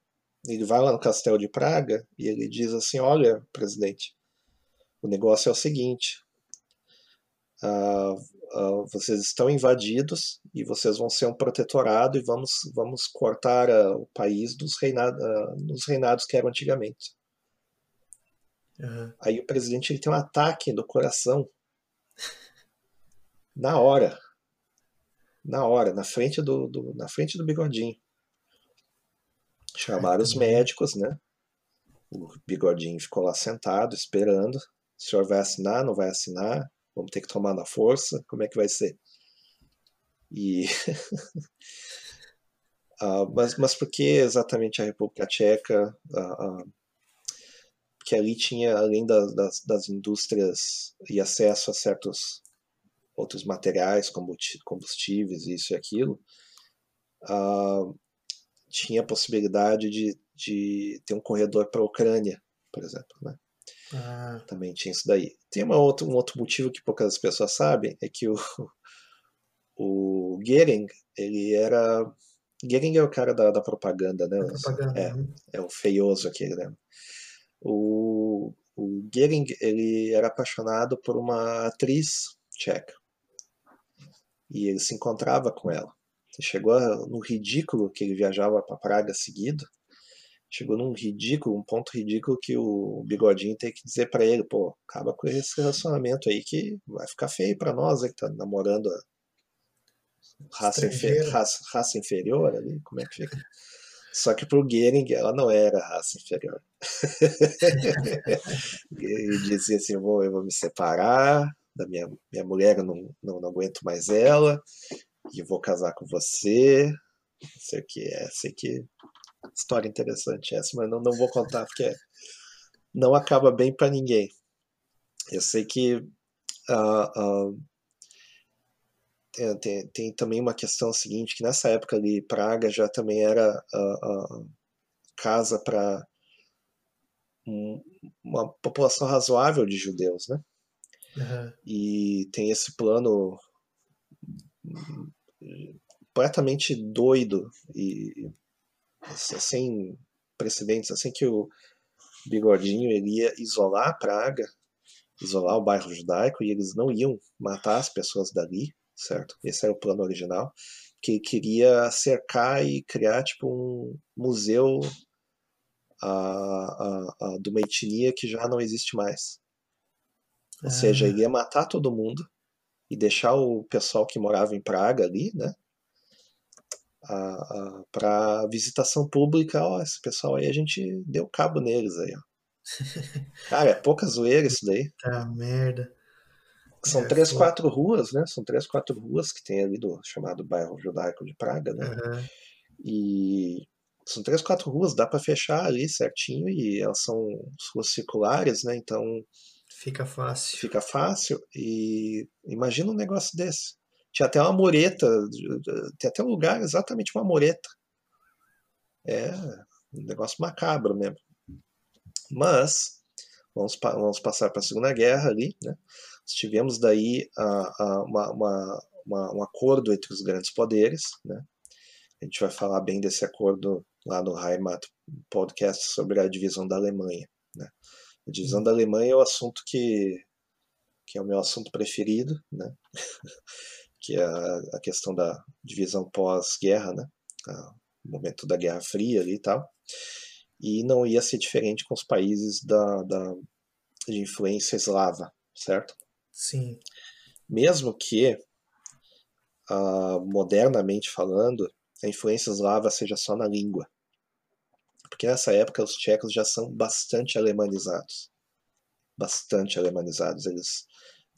ele vai lá no castelo de Praga e ele diz assim, olha, presidente, o negócio é o seguinte, uh, uh, vocês estão invadidos e vocês vão ser um protetorado e vamos, vamos cortar uh, o país dos, reinado, dos reinados que eram antigamente. Uhum. Aí o presidente ele tem um ataque no coração. Na hora. Na hora, na frente do, do na frente do bigodinho. Chamaram os médicos, né? O bigodinho ficou lá sentado, esperando. O senhor vai assinar, não vai assinar? Vamos ter que tomar na força? Como é que vai ser? E. uh, mas, mas por que exatamente a República Tcheca? Que ali tinha, além das, das, das indústrias e acesso a certos outros materiais, como combustíveis, isso e aquilo, uh, tinha a possibilidade de, de ter um corredor para a Ucrânia, por exemplo. Né? Ah. Também tinha isso daí. Tem uma outra, um outro motivo que poucas pessoas sabem, é que o, o Goering, ele era... Goering é o cara da, da propaganda, né? propaganda, é, né? é o feioso aquele, né? O, o Goering, ele era apaixonado por uma atriz tcheca. E ele se encontrava com ela. Chegou no ridículo que ele viajava para Praga seguido. Chegou num ridículo, um ponto ridículo que o Bigodinho tem que dizer para ele, pô, acaba com esse relacionamento aí que vai ficar feio para nós, que tá namorando a raça, raça, raça inferior ali, como é que fica? Só que pro Goering ela não era raça inferior. ele dizia assim, vou, eu vou me separar da minha, minha mulher, eu não, não, não aguento mais ela, e vou casar com você, não sei o que é, sei que história interessante essa, mas não, não vou contar porque não acaba bem para ninguém. Eu sei que uh, uh, tem, tem, tem, também uma questão seguinte, que nessa época ali, Praga já também era uh, casa para um, uma população razoável de judeus, né? Uhum. E tem esse plano completamente doido e sem precedentes, assim que o Bigodinho ia isolar Praga, isolar o bairro judaico e eles não iam matar as pessoas dali, certo? Esse era o plano original, que queria cercar e criar tipo um museu a, a, a, de uma etnia que já não existe mais. Ou seja, ele ia matar todo mundo e deixar o pessoal que morava em Praga ali, né? para visitação pública, ó, esse pessoal aí a gente deu cabo neles aí, ó. Cara, é pouca zoeira isso daí. Tá merda. São é, três, foi... quatro ruas, né? São três, quatro ruas que tem ali do chamado bairro judaico de Praga, né? Uhum. E são três, quatro ruas, dá para fechar ali certinho e elas são ruas circulares, né? Então fica fácil. Fica fácil e imagina um negócio desse. Tinha até uma mureta, tem até um lugar exatamente uma mureta. É um negócio macabro mesmo. Mas vamos, vamos passar para a Segunda Guerra ali, né? Tivemos daí a, a, uma, uma, uma, um acordo entre os grandes poderes, né? A gente vai falar bem desse acordo lá no Heimat podcast sobre a divisão da Alemanha. Né? A divisão da Alemanha é o assunto que, que é o meu assunto preferido, né? que é a, a questão da divisão pós-guerra, né? o momento da Guerra Fria ali e tal. E não ia ser diferente com os países da, da, de influência eslava, certo? Sim. Mesmo que, uh, modernamente falando, a influência eslava seja só na língua. Porque nessa época os tchecos já são bastante alemanizados. Bastante alemanizados. Eles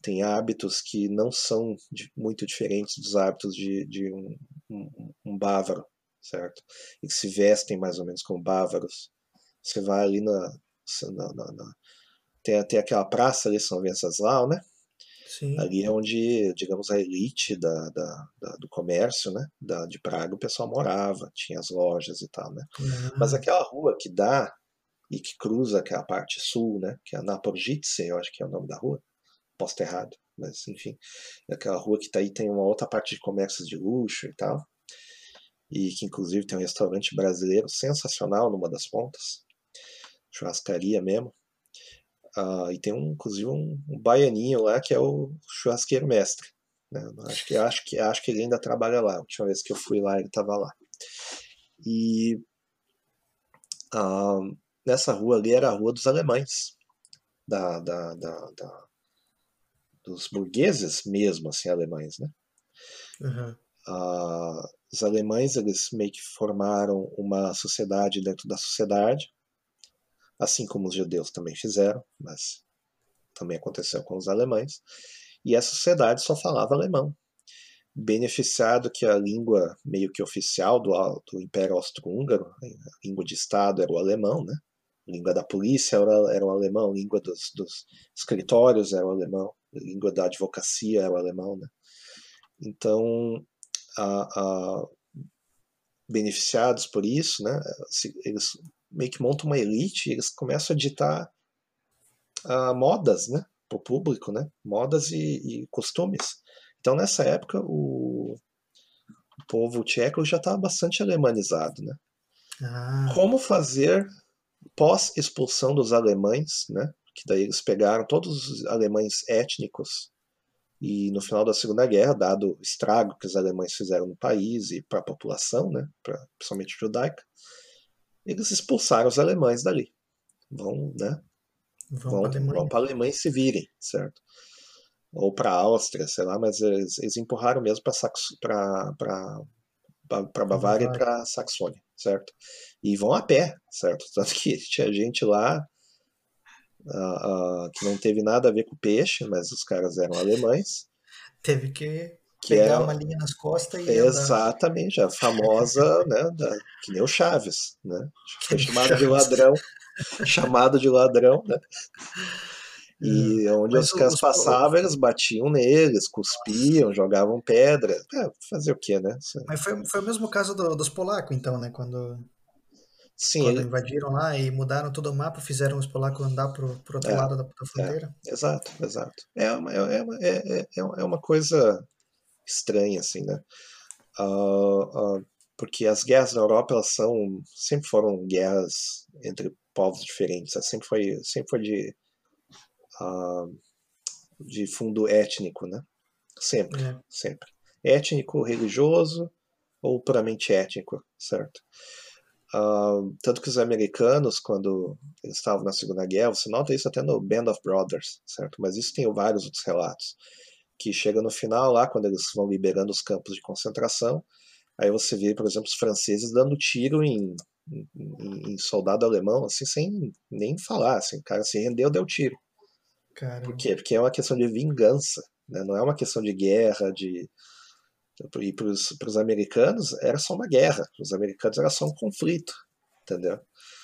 têm hábitos que não são muito diferentes dos hábitos de, de um, um, um, bávaro, certo? E se vestem mais ou menos como bávaros. Você vai ali na. na, na, na tem, tem aquela praça ali, São Venceslau, né? Sim. Ali é onde, digamos, a elite da, da, da- do comércio, né? Da, de Praga, o pessoal morava, tinha as lojas e tal, né? Mas Ah, aquela rua que dá e que cruza aquela parte sul, né? Que é a Naporjice, eu acho que é o nome da rua. Posso estar errado, mas enfim. É aquela rua que tá aí tem uma outra parte de comércios de luxo e tal. E que inclusive tem um restaurante brasileiro sensacional numa das pontas. Churrascaria mesmo. Ah, e tem um, inclusive um, um baianinho lá que é o churrasqueiro mestre. né? Acho que, acho, que, acho que ele ainda trabalha lá. A última vez que eu fui lá, ele estava lá. E ah, nessa rua ali era a rua dos alemães, da, da, da, da- dos burgueses mesmo, assim, alemães, né? Ah, os alemães eles meio que formaram uma sociedade dentro da sociedade, assim como os judeus também fizeram, mas também aconteceu com os alemães. E essa sociedade só falava alemão, beneficiado que a língua meio que oficial do, do Império Austro-Húngaro, a língua de Estado era o alemão, né? A língua da polícia era, era o alemão, a língua dos, dos escritórios era o alemão, a língua da advocacia era o alemão, né? Então, a, a, beneficiados por isso, né? Eles meio que montam uma elite, eles começam a ditar ah, modas, né? Para o público, né? Modas e, e costumes. Então, nessa época, o, o povo tcheco já estava bastante alemanizado, né? Ah, Como fazer pós-expulsão dos alemães, né? Que daí eles pegaram todos os alemães étnicos e no final da Segunda Guerra, dado o estrago que os alemães fizeram no país e para a população, né? Pra, principalmente judaica, eles expulsaram os alemães dali. Vão, né? vão Vão, para Alemanha. vão para a Alemanha e se virem, certo? Ou para a Áustria, sei lá, mas eles, eles empurraram mesmo para Bavária e para Saxônia, certo? E vão a pé, certo? Tanto que tinha gente lá ah, ah, que não teve nada a ver com peixe, mas os caras eram alemães, Teve que que pegar era uma linha nas costas e andar. exatamente a famosa, né, da, que nem o Chaves, né? Foi chamado de Chaves. ladrão, chamado de ladrão, né? E onde os caras passavam, eles batiam neles, cuspiam, jogavam pedra. É, fazer o quê, né? Mas foi, foi o mesmo caso do- dos polacos, então, né? Quando, Sim, quando ele- invadiram lá e mudaram todo o mapa, fizeram os polacos andar pro, pro outro É, lado da, da fronteira. exato, exato. É uma, é, uma, é, é- é uma coisa estranha, assim, né? Ah, ah, porque as guerras na Europa, elas são, sempre foram guerras entre povos diferentes, né? sempre foi, sempre foi de, ah, de fundo étnico, né? Sempre, É. sempre. Étnico, religioso ou puramente étnico, certo? Ah, tanto que os americanos, quando eles estavam na Segunda Guerra, você nota isso até no Band of Brothers, certo? Mas isso tem vários outros relatos. Que chega no final lá, quando eles vão liberando os campos de concentração, aí você vê, por exemplo, os franceses dando tiro em, em, em soldado alemão, assim, sem nem falar, assim, o cara se rendeu, deu tiro. Cara, Por quê? Porque é uma questão de vingança, né? não é uma questão de guerra, de e para os americanos era só uma guerra, para os americanos era só um conflito, entendeu?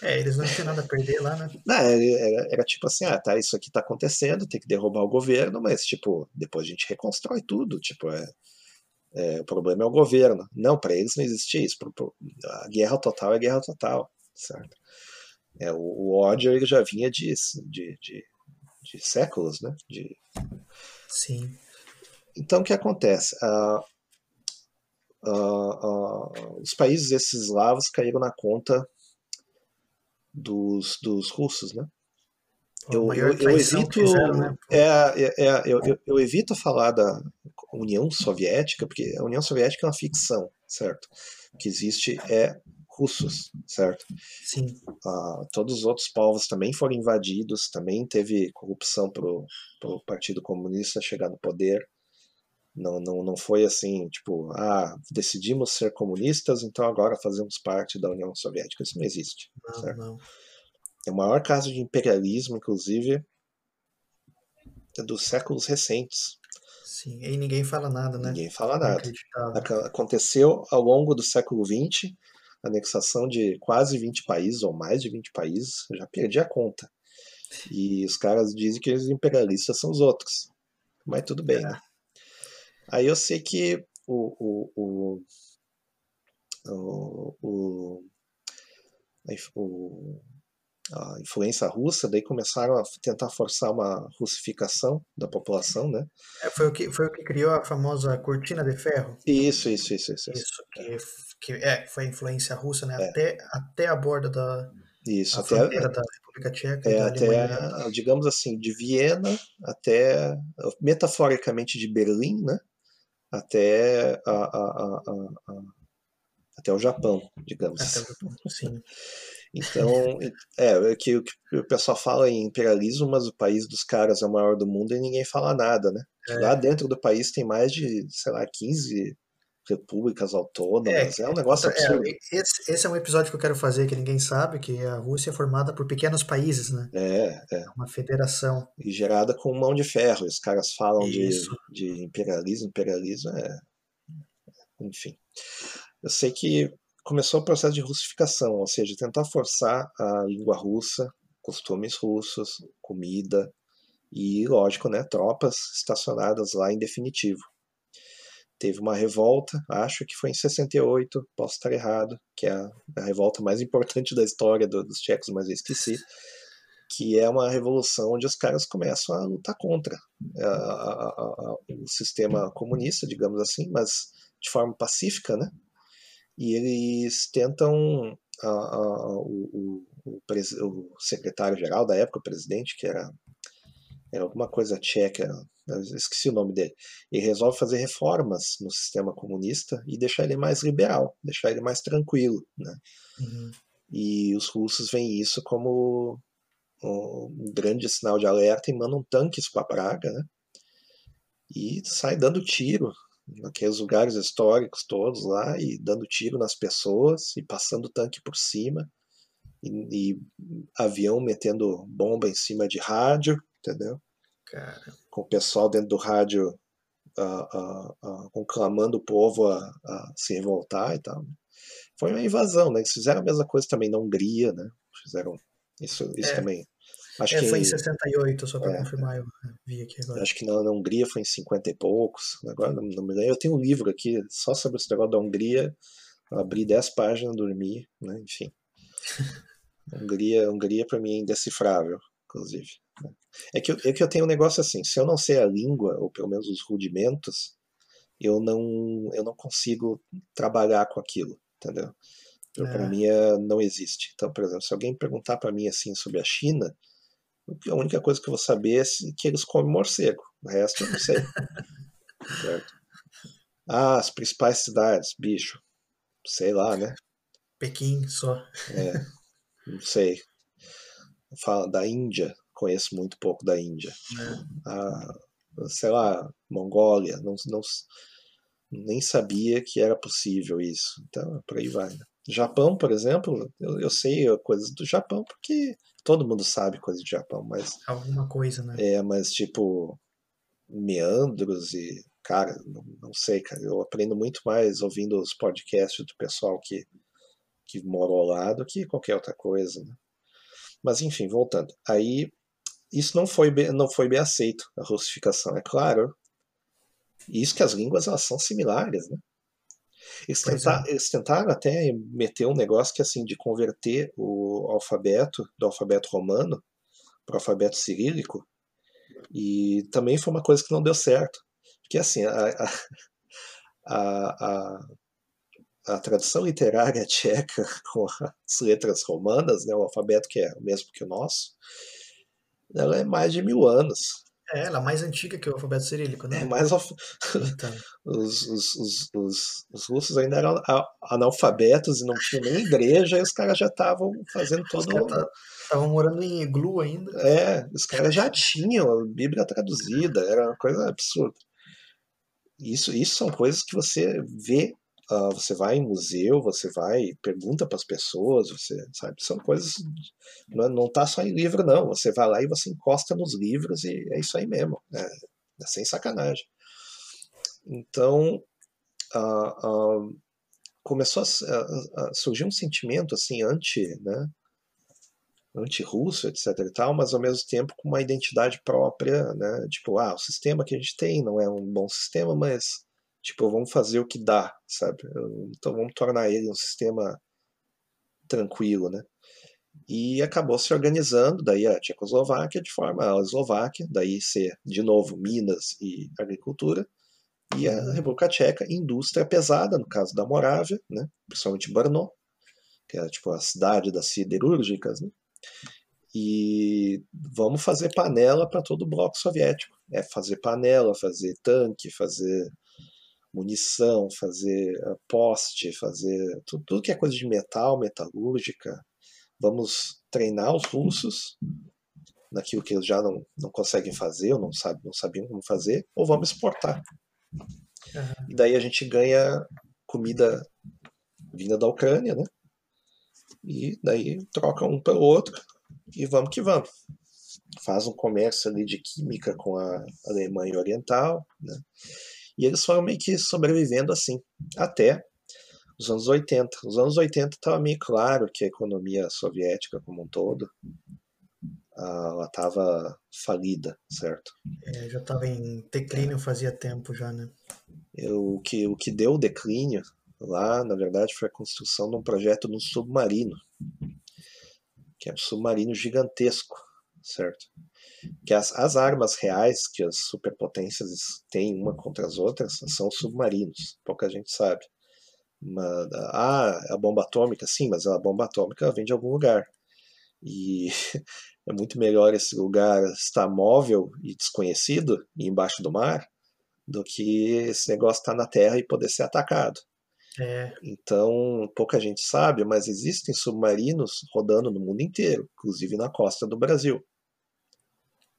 É, eles não tinham nada a perder lá, né? Não, era, era, era tipo assim, ah, tá, isso aqui tá acontecendo, tem que derrubar o governo, mas tipo, depois a gente reconstrói tudo, tipo, é, é, o problema é o governo. Não, para eles não existia isso, a guerra total é guerra total, certo? É, o, o ódio ele já vinha de, de, de, de séculos, né? De, Sim. Então, o que acontece? Ah, ah, ah, os países esses eslavos caíram na conta dos, dos russos, né? Eu, eu, eu evito fizeram, né? é, é, é, eu, eu, eu evito falar da União Soviética porque a União Soviética é uma ficção, certo? O que existe é russos, certo? Sim. Ah, todos os outros povos também foram invadidos, também teve corrupção pro, pro Partido Comunista chegar no poder. Não, não, não foi assim, tipo, ah, decidimos ser comunistas, então agora fazemos parte da União Soviética. Isso não existe. Não, não. É o maior caso de imperialismo, inclusive, dos séculos recentes. Sim. E ninguém fala nada, né? Ninguém fala nada. Aconteceu ao longo do século XX, anexação de quase 20 países, ou mais de 20 países, eu já perdi a conta. E os caras dizem que os imperialistas são os outros. mas tudo bem, É. né? Aí eu sei que o, o, o, o, o, a a influência russa, daí começaram a tentar forçar uma russificação da população, né? É, foi o que, foi o que criou a famosa cortina de ferro. Isso, isso, isso, isso, isso. Que, que é, foi a influência russa, né? É. Até, até a borda da Isso, a até, fronteira da República Tcheca é, da até, digamos assim, de Viena até, metaforicamente de Berlim, né? Até, a, a, a, até o Japão, digamos. Até o Japão, sim. Então, é, é que o que o pessoal fala em imperialismo, mas o país dos caras é o maior do mundo e ninguém fala nada, né? É. Lá dentro do país tem mais de, sei lá, 15 repúblicas autônomas. É, um negócio É, absurdo. esse, esse é um episódio que eu quero fazer que ninguém sabe, que a Rússia é formada por pequenos países, né? É, é. É uma federação. E gerada com mão de ferro. Os caras falam de, de imperialismo, imperialismo é. Enfim. Eu sei que começou o processo de russificação, ou seja, tentar forçar a língua russa, costumes russos, comida e, lógico, né, tropas estacionadas lá em definitivo. Teve uma revolta, acho que foi em 68, posso estar errado, que é a, a revolta mais importante da história do- dos tchecos, mas eu esqueci, que é uma revolução onde os caras começam a lutar contra a- a- o sistema comunista, digamos assim, mas de forma pacífica, né? E eles tentam o, o- o o secretário-geral da época, o presidente, que era, era alguma coisa tcheca, eu esqueci o nome dele, ele resolve fazer reformas no sistema comunista e deixar ele mais liberal, deixar ele mais tranquilo, né? Uhum. E os russos veem isso como um grande sinal de alerta e mandam tanques para Praga, né? E sai dando tiro naqueles lugares históricos todos lá e dando tiro nas pessoas e passando tanque por cima e, e avião metendo bomba em cima de rádio, entendeu? Cara, Com o pessoal dentro do rádio ah, ah, ah, conclamando o povo a, a se revoltar e tal. Foi uma invasão, né? Eles fizeram a mesma coisa também na Hungria, né? Fizeram isso, isso É. também. Acho é, que foi em 68, só para é. confirmar, eu vi aqui agora. Acho que na, na Hungria foi em 50 e poucos. Agora não, não me lembro. Eu tenho um livro aqui só sobre esse negócio da Hungria. Abri 10 páginas, dormi, né? Enfim. Hungria, Hungria para mim é indecifrável, inclusive. É que, eu- é que eu tenho um negócio assim, se eu não sei a língua, ou pelo menos os rudimentos, eu não, eu não consigo trabalhar com aquilo, entendeu? Para É. mim é, não existe. Então, por exemplo, se alguém perguntar para mim assim sobre a China, a única coisa que eu vou saber é que eles comem morcego. O resto eu não sei. Ah, as principais cidades, bicho. Sei lá, né? Pequim só. É, não sei. Fala da Índia, conheço muito pouco da Índia. né? Ah, sei lá, Mongólia, não, não, nem sabia que era possível isso. Então, por aí vai. né? Japão, por exemplo, eu, eu sei coisas do Japão porque todo mundo sabe coisas do Japão, mas Alguma coisa, né? é, mas tipo meandros e cara, não, não sei, cara, eu aprendo muito mais ouvindo os podcasts do pessoal que que morou lá do que qualquer outra coisa, né? Mas enfim, voltando. Aí isso não foi bem, não foi bem aceito a russificação, é claro. Isso que as línguas elas são similares, né? Eles, Pois tenta, eles tentaram até meter um negócio que assim de converter o alfabeto do alfabeto romano para o alfabeto cirílico e também foi uma coisa que não deu certo, porque assim a, a, a, a, a tradução literária tcheca com as letras romanas, né, o alfabeto que é o mesmo que o nosso, ela é mais de mil anos. É, ela é mais antiga que o alfabeto cirílico, né? É mais Então, os, os, os, os, os russos ainda eram analfabetos e não tinham nem igreja, e os caras já estavam fazendo todo. caras estavam morando em iglu ainda. É, os caras já tinham a Bíblia traduzida, era uma coisa absurda. Isso, isso são coisas que você vê, ah, você vai em museu, você vai, pergunta para as pessoas, você sabe, são coisas, não, não tá só em livro não, você vai lá e você encosta nos livros e é isso aí mesmo, é, é sem sacanagem. Então, ah, ah, começou a, a- a surgir um sentimento assim anti, né, anti-russo, etc e tal, mas ao mesmo tempo com uma identidade própria, né? Tipo, ah, o sistema que a gente tem não é um bom sistema, mas tipo, vamos fazer o que dá, sabe? Então vamos tornar ele um sistema tranquilo, né? E acabou se organizando, daí a Tchecoslováquia de forma a Eslováquia, daí ser de novo Minas e agricultura, e a República Tcheca indústria pesada, no caso da Morávia, né? Principalmente Brno, que é tipo a cidade das siderúrgicas, né? E vamos fazer panela para todo o bloco soviético. É fazer panela, fazer tanque, fazer munição, fazer eh, poste, fazer tudo, tudo que é coisa de metal, metalúrgica. Vamos treinar os russos naquilo que eles já não, não conseguem fazer, ou não, sabe, não sabiam como fazer, ou vamos exportar. Uhum. E daí a gente ganha comida vinda da Ucrânia, né? E daí troca um pelo outro e vamos que vamos. Faz um comércio ali de química com a Alemanha Oriental, né? E eles foram meio que sobrevivendo assim, até os anos 80. Os anos 80 estava meio claro que a economia soviética como um todo ela estava falida, certo? É, já estava em declínio fazia tempo já, né? o, que, o que deu o declínio lá, na verdade, foi a construção de um projeto de um submarino, que é um submarino gigantesco, certo? Que as, as armas reais que as superpotências têm uma contra as outras são submarinos, pouca gente sabe. Mas, ah, a bomba atômica, sim, mas a bomba atômica vem de algum lugar. E é muito melhor esse lugar estar móvel e desconhecido e embaixo do mar do que esse negócio estar na terra e poder ser atacado. É. Então, pouca gente sabe, mas existem submarinos rodando no mundo inteiro, inclusive na costa do Brasil.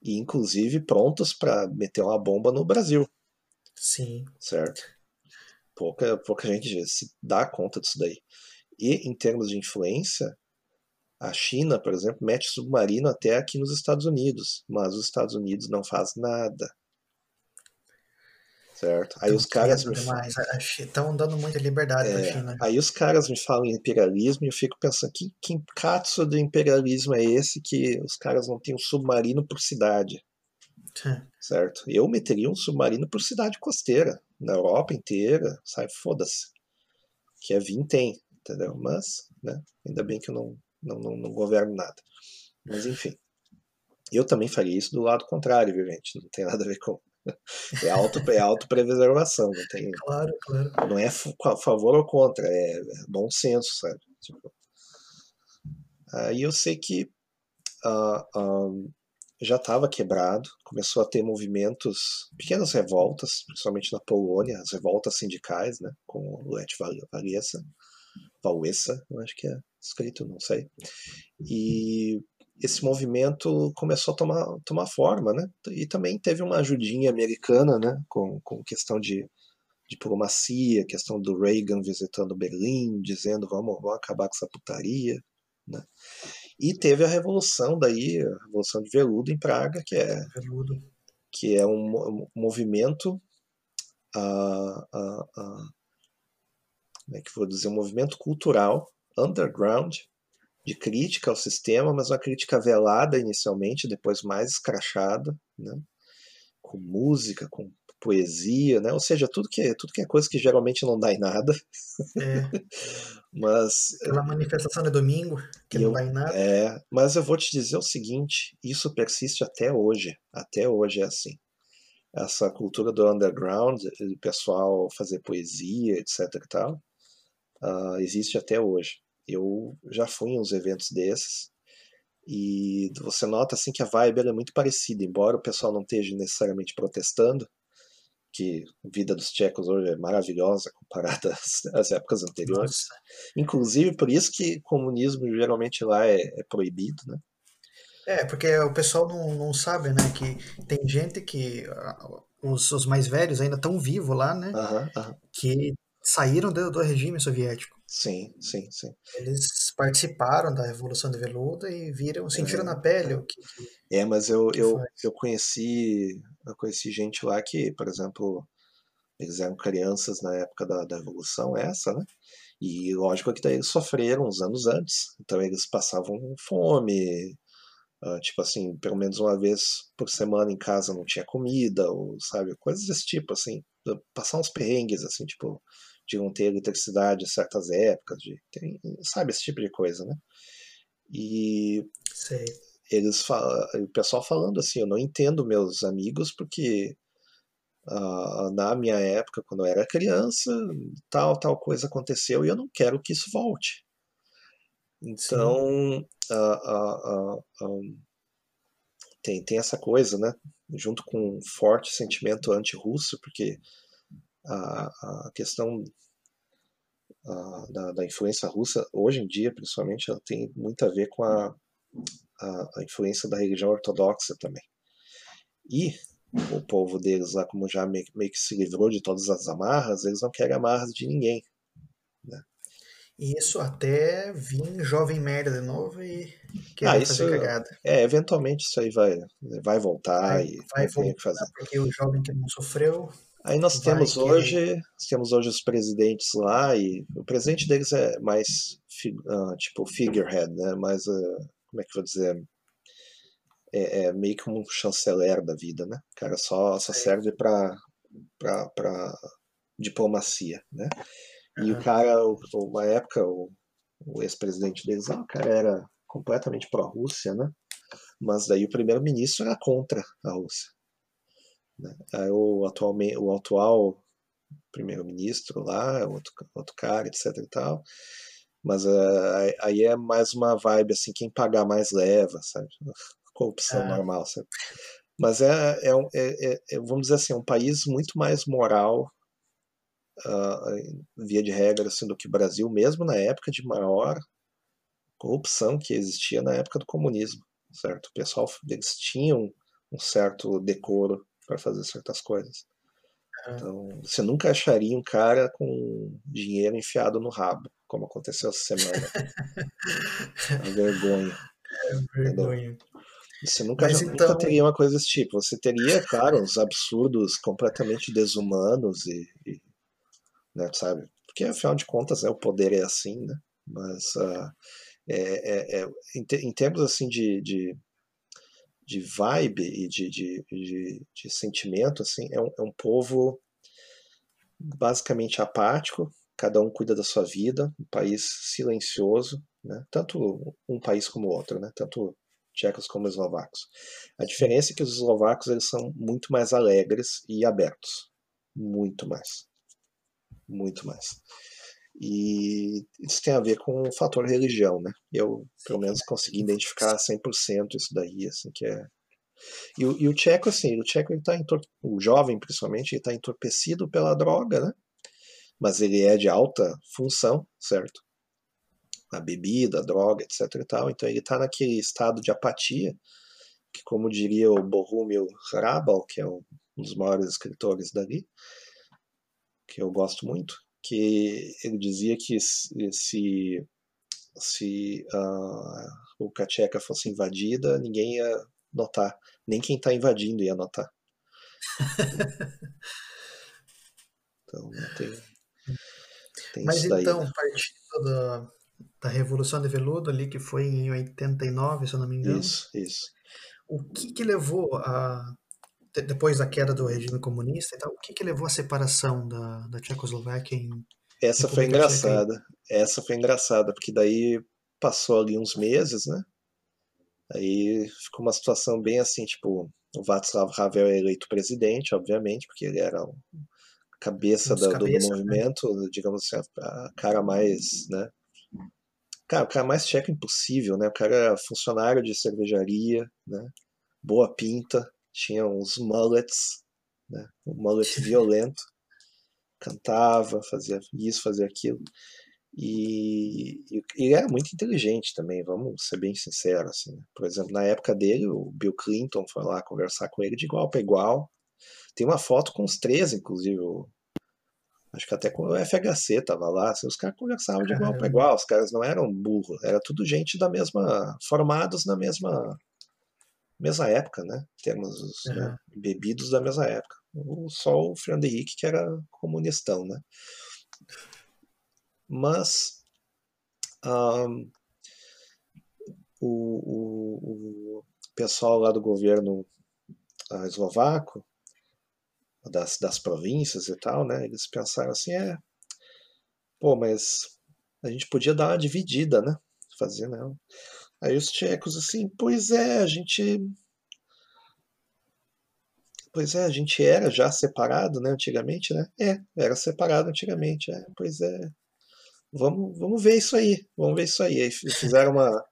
E inclusive prontos para meter uma bomba no Brasil. Sim. Certo? Pouca, pouca gente se dá conta disso daí. E em termos de influência, a China, por exemplo, mete submarino até aqui nos Estados Unidos, mas os Estados Unidos não faz nada. Certo? Aí os caras me Estão dando muita liberdade é, China. Aí os caras me falam em imperialismo e eu fico pensando, que, que catso do imperialismo é esse que os caras não têm um submarino por cidade? É. Certo? Eu meteria um submarino por cidade costeira, na Europa inteira, sai foda-se. Que a vir tem, entendeu? Mas, né, ainda bem que eu não, não, não, não governo nada. Mas enfim. Eu também faria isso do lado contrário, viu, gente? Não tem nada a ver com é, auto, é autopreservação, não tem. Claro, claro. Não é a favor ou contra, é, bom senso, sabe? Tipo, aí eu sei que uh, uh, já estava quebrado, começou a ter movimentos, pequenas revoltas, principalmente na Polônia, as revoltas sindicais, né, com o Lech Walesa, Wałęsa, eu acho que é escrito, não sei. E esse movimento começou a tomar, tomar forma, né? E também teve uma ajudinha americana, né? Com, com questão de diplomacia, questão do Reagan visitando Berlim, dizendo vamos, vamos acabar com essa putaria, né? E teve a revolução daí, a revolução de veludo em Praga, que é veludo. que é um, movimento uh, uh, uh, como é que vou dizer, um movimento cultural underground de crítica ao sistema, mas uma crítica velada inicialmente, depois mais escrachada, né? com música, com poesia, né? ou seja, tudo que, tudo que é coisa que geralmente não dá em nada. É. mas Aquela manifestação de domingo, que eu, não dá em nada. É, mas eu vou te dizer o seguinte, isso persiste até hoje, até hoje é assim. Essa cultura do underground, o pessoal fazer poesia, etc e tal, uh, existe até hoje. Eu já fui em uns eventos desses e você nota assim que a vibe é muito parecida, embora o pessoal não esteja necessariamente protestando, que a vida dos tchecos hoje é maravilhosa comparada às, às épocas anteriores. Nossa. Inclusive por isso que comunismo geralmente lá é, é proibido, né? É, porque o pessoal não, não sabe, né, que tem gente que os, os mais velhos ainda estão vivos lá, né, que saíram do, do regime soviético. Sim, sim, sim. Eles participaram da Revolução de Veludo e viram, sentiram é, na pele o que, É, mas eu, eu, eu conheci eu conheci gente lá que, por exemplo, Eles eram crianças na época da, da Revolução, essa, né? E lógico que daí eles sofreram uns anos antes, então eles passavam fome, uh, tipo assim, pelo menos uma vez por semana em casa não tinha comida, ou sabe, coisas desse tipo, assim, passar uns perrengues, assim, tipo, de não ter eletricidade em certas épocas, de, tem, sabe, esse tipo de coisa, né? E Sei. eles falam, o pessoal falando assim, eu não entendo meus amigos porque uh, na minha época, quando eu era criança, tal, tal coisa aconteceu e eu não quero que isso volte. Então, uh, uh, tem, tem essa coisa, né? Junto com um forte sentimento anti-russo, porque a, a questão da, da, influência russa, hoje em dia, principalmente, ela tem muito a ver com a, a, a influência da religião ortodoxa também. E o povo deles lá, como já meio, meio, que se livrou de todas as amarras, eles não querem amarras de ninguém. Né? Isso até vir jovem merda de novo e querer ah, isso, fazer cagada. É, eventualmente isso aí vai, vai voltar vai, e vai voltar, fazer. porque o jovem que não sofreu Aí nós temos que... hoje, nós temos hoje os presidentes lá e o presidente deles é mais uh, tipo figurehead, né? Mais uh, como é que eu vou dizer? É, é, meio que um chanceler da vida, né? O cara só, só serve para para diplomacia, né? E uhum. o cara, uma época, o, o ex-presidente deles, ah, o cara era completamente pró-Rússia, né? Mas daí o primeiro-ministro era contra a Rússia. Né? O, atualmente, o atual primeiro-ministro lá, outro, outro cara, etc e tal. Mas uh, aí é mais uma vibe assim, quem pagar mais leva, sabe? Corrupção é. normal, sabe? Mas é, é, é, é, vamos dizer assim, um país muito mais moral, uh, via de regra, assim, do que o Brasil, mesmo na época de maior corrupção que existia na época do comunismo, certo? O pessoal, eles tinham um certo decoro para fazer certas coisas. Então, você nunca acharia um cara com dinheiro enfiado no rabo, como aconteceu essa semana. a vergonha. É vergonha. Você nunca, já, então... nunca teria uma coisa desse tipo. Você teria, claro, uns absurdos completamente desumanos e, e né, sabe? Porque afinal de contas, né, o poder é assim, né? Mas uh, é, é, é, em, em, termos assim de, de de vibe e de, de, de, de sentimento, assim, é um, é um povo basicamente apático, cada um cuida da sua vida, um país silencioso, né? tanto um país como o outro, né? tanto tchecos como eslovacos. A diferença é que os eslovacos eles são muito mais alegres e abertos, muito mais, muito mais. E isso tem a ver com o fator religião, né? Eu, pelo menos, consegui identificar 100% isso daí, assim, que é... E o, e o tcheco, assim, o tcheco, ele tá o jovem, principalmente, ele tá entorpecido pela droga, né? Mas ele é de alta função, certo? A bebida, a droga, etc e tal. Então ele tá naquele estado de apatia, que como diria o Bohumil Hrabal, que é um dos maiores escritores dali, que eu gosto muito, que ele dizia que se, se uh, o Kacheca fosse invadida, ninguém ia notar, nem quem está invadindo ia notar. então, tem, tem Mas isso daí, então, né? partindo da, da Revolução de Veludo ali, que foi em 89, se eu não me engano. Isso, isso. O que que levou a depois da queda do regime comunista e tal, o que, que levou à separação da, da Tchecoslováquia em Essa foi engraçada. Tcheca? Essa foi engraçada, porque daí passou ali uns meses, né? Aí ficou uma situação bem assim, tipo, o Václav Havel é eleito presidente, obviamente, porque ele era a cabeça, da, cabeça do né? movimento, né? digamos assim, a cara mais, né? Cara, o cara mais tcheco impossível, né? O cara era funcionário de cervejaria, né? Boa pinta, tinha uns mullets, né? um mullet violento, cantava, fazia isso, fazia aquilo. E, e ele era muito inteligente também, vamos ser bem sinceros. Assim, né? Por exemplo, na época dele, o Bill Clinton foi lá conversar com ele de igual para igual. Tem uma foto com os três, inclusive. Acho que até com o FHC tava lá. Assim, os caras conversavam de igual para igual. Os caras não eram burros, era tudo gente da mesma. formados na mesma mesma época, né? Temos os uhum. né, bebidos da mesma época. só o Fernando Henrique que era comunistão, né? Mas um, o, o, o, pessoal lá do governo uh, eslovaco, das, das províncias e tal, né? Eles pensaram assim, é, pô, mas a gente podia dar uma dividida, né? Fazer, né? Aí os tchecos assim, pois é, a gente Pois é, a gente era já separado, né, antigamente, né? É, era separado antigamente, é, pois é. Vamos, vamos ver isso aí, vamos ver isso aí. Aí fizeram uma,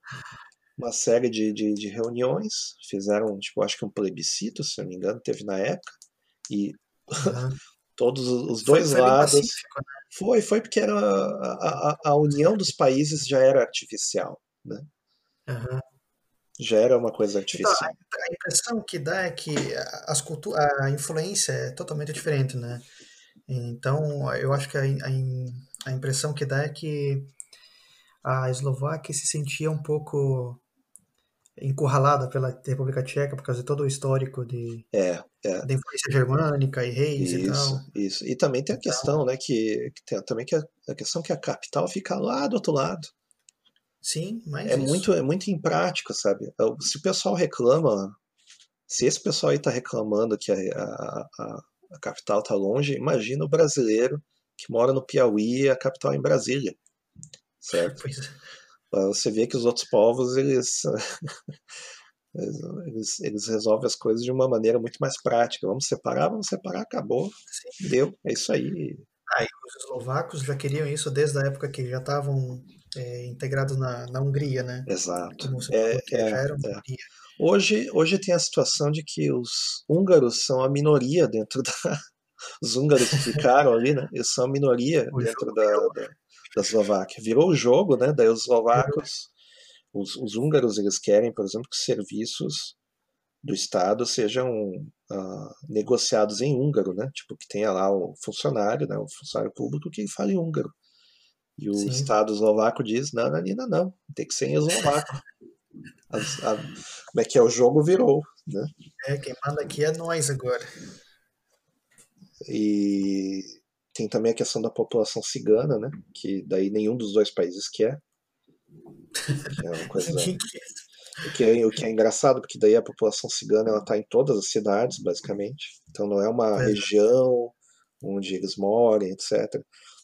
uma série de, de, de, reuniões, fizeram, tipo, acho que um plebiscito, se não me engano, teve na época, e uhum. todos os dois foi, lados. Foi, né? foi, foi porque era a, a, a, união dos países já era artificial, né? Uhum. Já era uma coisa artificial. Então, a, a, impressão que dá é que as cultu a influência é totalmente diferente, né? Então, eu acho que a, a, a impressão que dá é que a Eslováquia se sentia um pouco encurralada pela República Tcheca por causa de todo o histórico de é, é. da influência germânica e reis isso, e tal. Isso. E também tem a então questão, né, que, que tem também que a, a, questão que a capital fica lá do outro lado. Sim, mas é isso. muito é muito imprático, sabe? Se o pessoal reclama, se esse pessoal aí tá reclamando que a, a, a, a capital tá longe, imagina o brasileiro que mora no Piauí e a capital é em Brasília, certo? Pois é. Você vê que os outros povos eles Eles, eles, resolvem as coisas de uma maneira muito mais prática. Vamos separar, vamos separar, acabou. Sim. Deu, é isso aí. Ah, os eslovacos já queriam isso desde a época que já estavam é, integrados na, na Hungria, né? Exato. É, é, é. Hoje, hoje tem a situação de que os húngaros são a minoria dentro da. Os húngaros que ficaram ali, né? Eles são a minoria o dentro da, da, da, Eslováquia. Virou o jogo, né? Daí os eslovacos, os, os húngaros, eles querem, por exemplo, que serviços do Estado sejam uh, negociados em húngaro, né? Tipo, que tenha lá o funcionário, né? o funcionário público que fale húngaro. E o Sim. Estado eslovaco diz, não, Nanina, não, tem que ser em eslovaco. a, a, como é que é? O jogo virou, né? É, quem manda aqui é nós agora. E tem também a questão da população cigana, né? Que daí nenhum dos dois países quer. É uma coisa... O que, é, o que é engraçado, porque daí a população cigana ela está em todas as cidades, basicamente. Então não é uma é. região onde eles moram, etc.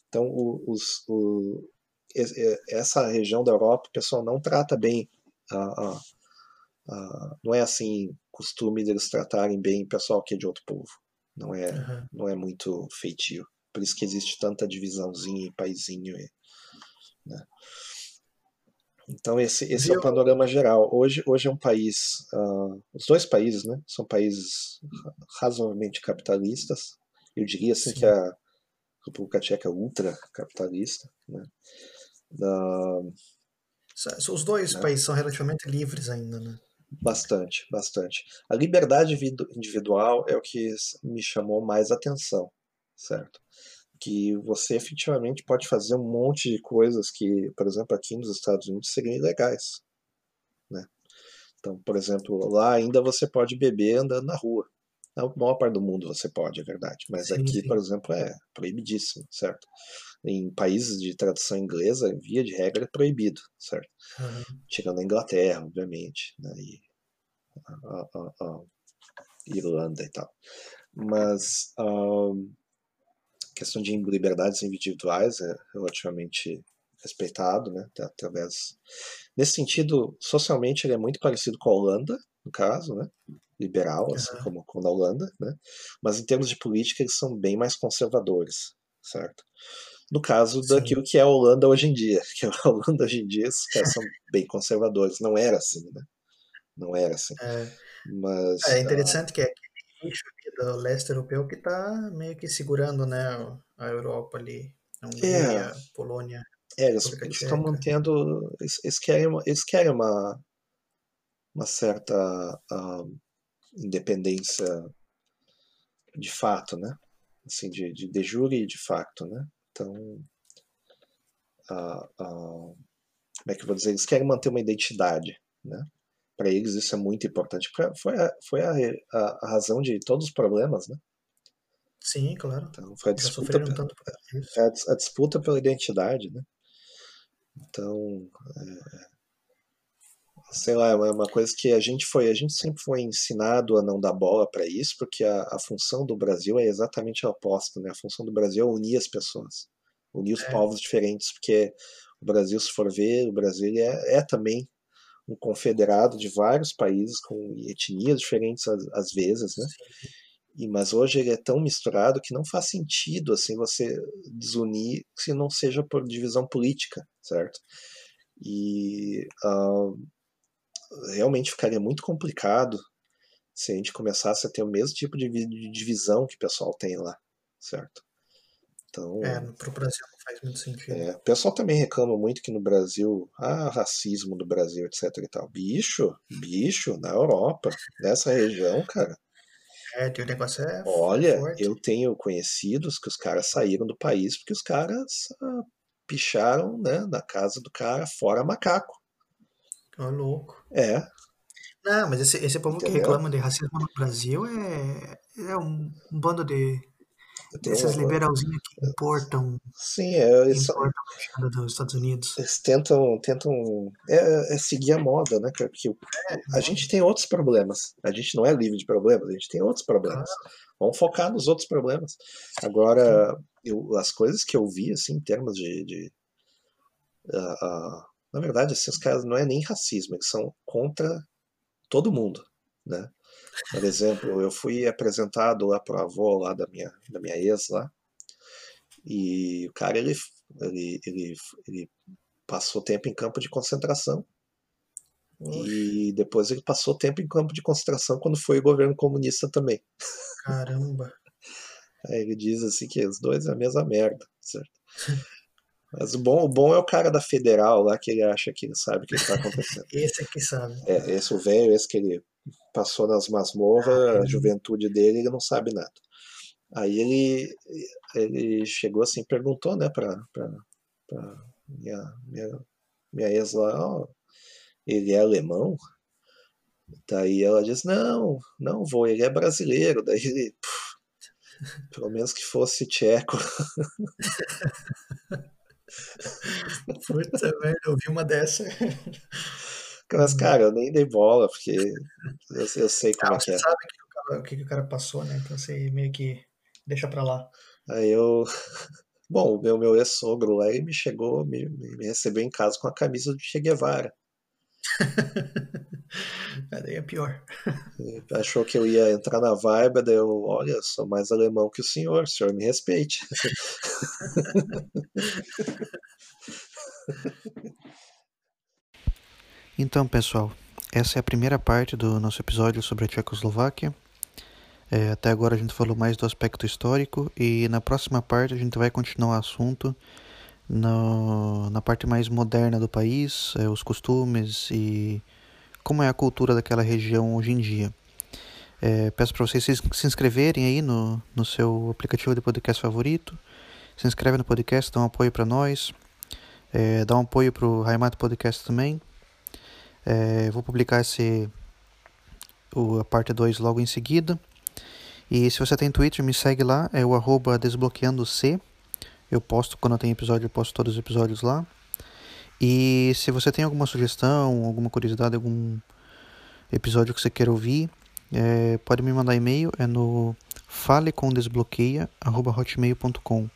Então, o, os, o, essa região da Europa, o pessoal não trata bem, a, a, a, não é assim costume deles tratarem bem o pessoal que é de outro povo. Não é, uhum. não é muito feitio. Por isso que existe tanta divisãozinha em paizinho. Né? Então esse, esse é o panorama geral. Hoje, hoje é um país, uh, os dois países, né, são países razoavelmente capitalistas. Eu diria assim Sim. que a, República Tcheca é ultra capitalista, né? Da, os dois né? países são relativamente livres ainda, né? Bastante, bastante. A liberdade individual é o que me chamou mais atenção, certo? Que você efetivamente pode fazer um monte de coisas que, por exemplo, aqui nos Estados Unidos seriam ilegais, né? Então, por exemplo, lá ainda você pode beber andando na rua, na maior parte do mundo você pode, é verdade. Mas sim, aqui, sim. por exemplo, é proibidíssimo, certo? Em países de tradição inglesa, via de regra, é proibido, certo? Uhum. Tirando a Inglaterra, obviamente, né? e a, a, a Irlanda e tal. Mas questão de liberdades individuais é relativamente respeitado, né? Através nesse sentido, socialmente ele é muito parecido com a Holanda, no caso, né? liberal, assim uhum. como, como na Holanda, né? mas em termos de política eles são bem mais conservadores, certo? No caso Sim. daquilo que é a Holanda hoje em dia, que a Holanda hoje em dia esses caras são bem conservadores, não era assim, né? Não era assim. É, mas, é interessante uh, que é do leste europeu que está meio que segurando né, a Europa ali, a Hungria, é, Polônia. É, eles, estão mantendo, eles, eles, querem, eles querem uma, uma certa uh, independência de fato, né? Assim, de, de, de jure e de facto, né? Então, uh, uh, como é que eu vou dizer? Eles querem manter uma identidade, né? Para eles isso é muito importante. Foi a, foi a, a, a razão de todos os problemas, né? Sim, claro. Então, foi a disputa, sofreram pe- tanto é a a disputa pela identidade, né? Então, é, sei lá, é uma uma coisa que a gente foi, a gente sempre foi ensinado a não dar bola para isso, porque a, a função do Brasil é exatamente a oposta, né? A função do Brasil é unir as pessoas, unir os É. povos diferentes, porque o Brasil, se for ver, o Brasil é, é também um confederado de vários países com etnias diferentes às, às vezes, né? E, mas hoje ele é tão misturado que não faz sentido assim você desunir se não seja por divisão política, certo? E ah, realmente ficaria muito complicado se a gente começasse a ter o mesmo tipo de divisão que o pessoal tem lá, certo? Então, É, pro Brasil não faz muito sentido. é, o pessoal também reclama muito que no Brasil, ah, racismo do Brasil, etc e tal. Bicho, bicho, na Europa, nessa região, cara, É, tem o negócio é Olha, forte. eu tenho conhecidos que os caras saíram do país porque os caras ah, picharam, né, na casa do cara fora macaco. Ô, louco. É, Não, mas esse, esse povo que Entendeu? reclama de racismo no Brasil é, é um bando de um- liberalzinhos que importam, sim, é, eles, importam dos Estados Unidos. eles tentam, tentam é, é seguir a moda, né, cara? Porque o- a gente tem outros problemas. A gente não é livre de problemas, a gente tem outros problemas. Vamos focar nos outros problemas. Agora, eu, as coisas que eu vi, assim, em termos de. de ah, ah, na verdade, assim, os caras não é nem racismo, eles são contra todo mundo, né? Por exemplo, eu fui apresentado lá pro avô lá da minha, da minha ex lá, e o cara, ele, ele, ele, ele passou tempo em campo de concentração, Oxe, e depois ele passou tempo em campo de concentração quando foi o governo comunista também. caramba. Aí ele diz assim que os dois é a mesma merda, certo? Mas o bom, o bom é o cara da federal lá que ele acha que ele sabe o que está acontecendo. Esse aqui sabe. É, esse o velho, esse que ele passou nas masmorras, a juventude dele, ele não sabe nada. Aí ele, ele chegou assim, perguntou, né, pra, pra, pra minha, minha, minha ex lá, ó, ele é alemão? Daí ela diz, não, não vou, ele é brasileiro. Daí ele, "Pff, pelo menos que fosse tcheco. Puta merda, eu vi uma dessa. Mas, cara, eu nem dei bola, porque eu, eu sei como Ah, é que você é. sabe o que, o cara- o que o cara passou, né? Então você meio que deixa pra lá. Aí eu. Bom, o meu, meu ex-sogro lá, ele me chegou, me, me me recebeu em casa com a camisa do Che Guevara. Daí é pior. Achou que eu ia entrar na vibe, daí eu, olha, sou mais alemão que o senhor, o senhor me respeite. Então, pessoal, essa é a primeira parte do nosso episódio sobre a Tchecoslováquia. É, até agora a gente falou mais do aspecto histórico e na próxima parte a gente vai continuar o assunto no, na parte mais moderna do país, é, os costumes e como é a cultura daquela região hoje em dia. É, peço para vocês se, se inscreverem aí no, no seu aplicativo de podcast favorito. Se inscreve no podcast, dá um apoio para nós. É, dá um apoio para o Raimato Podcast também. É, vou publicar esse, o, a parte 2 logo em seguida. E se você tem Twitter, me segue lá, é o arroba desbloqueando-c. Eu posto, quando tem episódio, eu posto todos os episódios lá. E se você tem alguma sugestão, alguma curiosidade, algum episódio que você queira ouvir, é, pode me mandar e-mail, é no falecomdesbloqueia.hotmail.com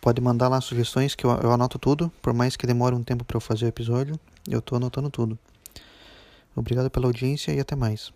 Pode mandar lá sugestões que eu, eu anoto tudo, por mais que demore um tempo para eu fazer o episódio, eu estou anotando tudo. Obrigado pela audiência e até mais.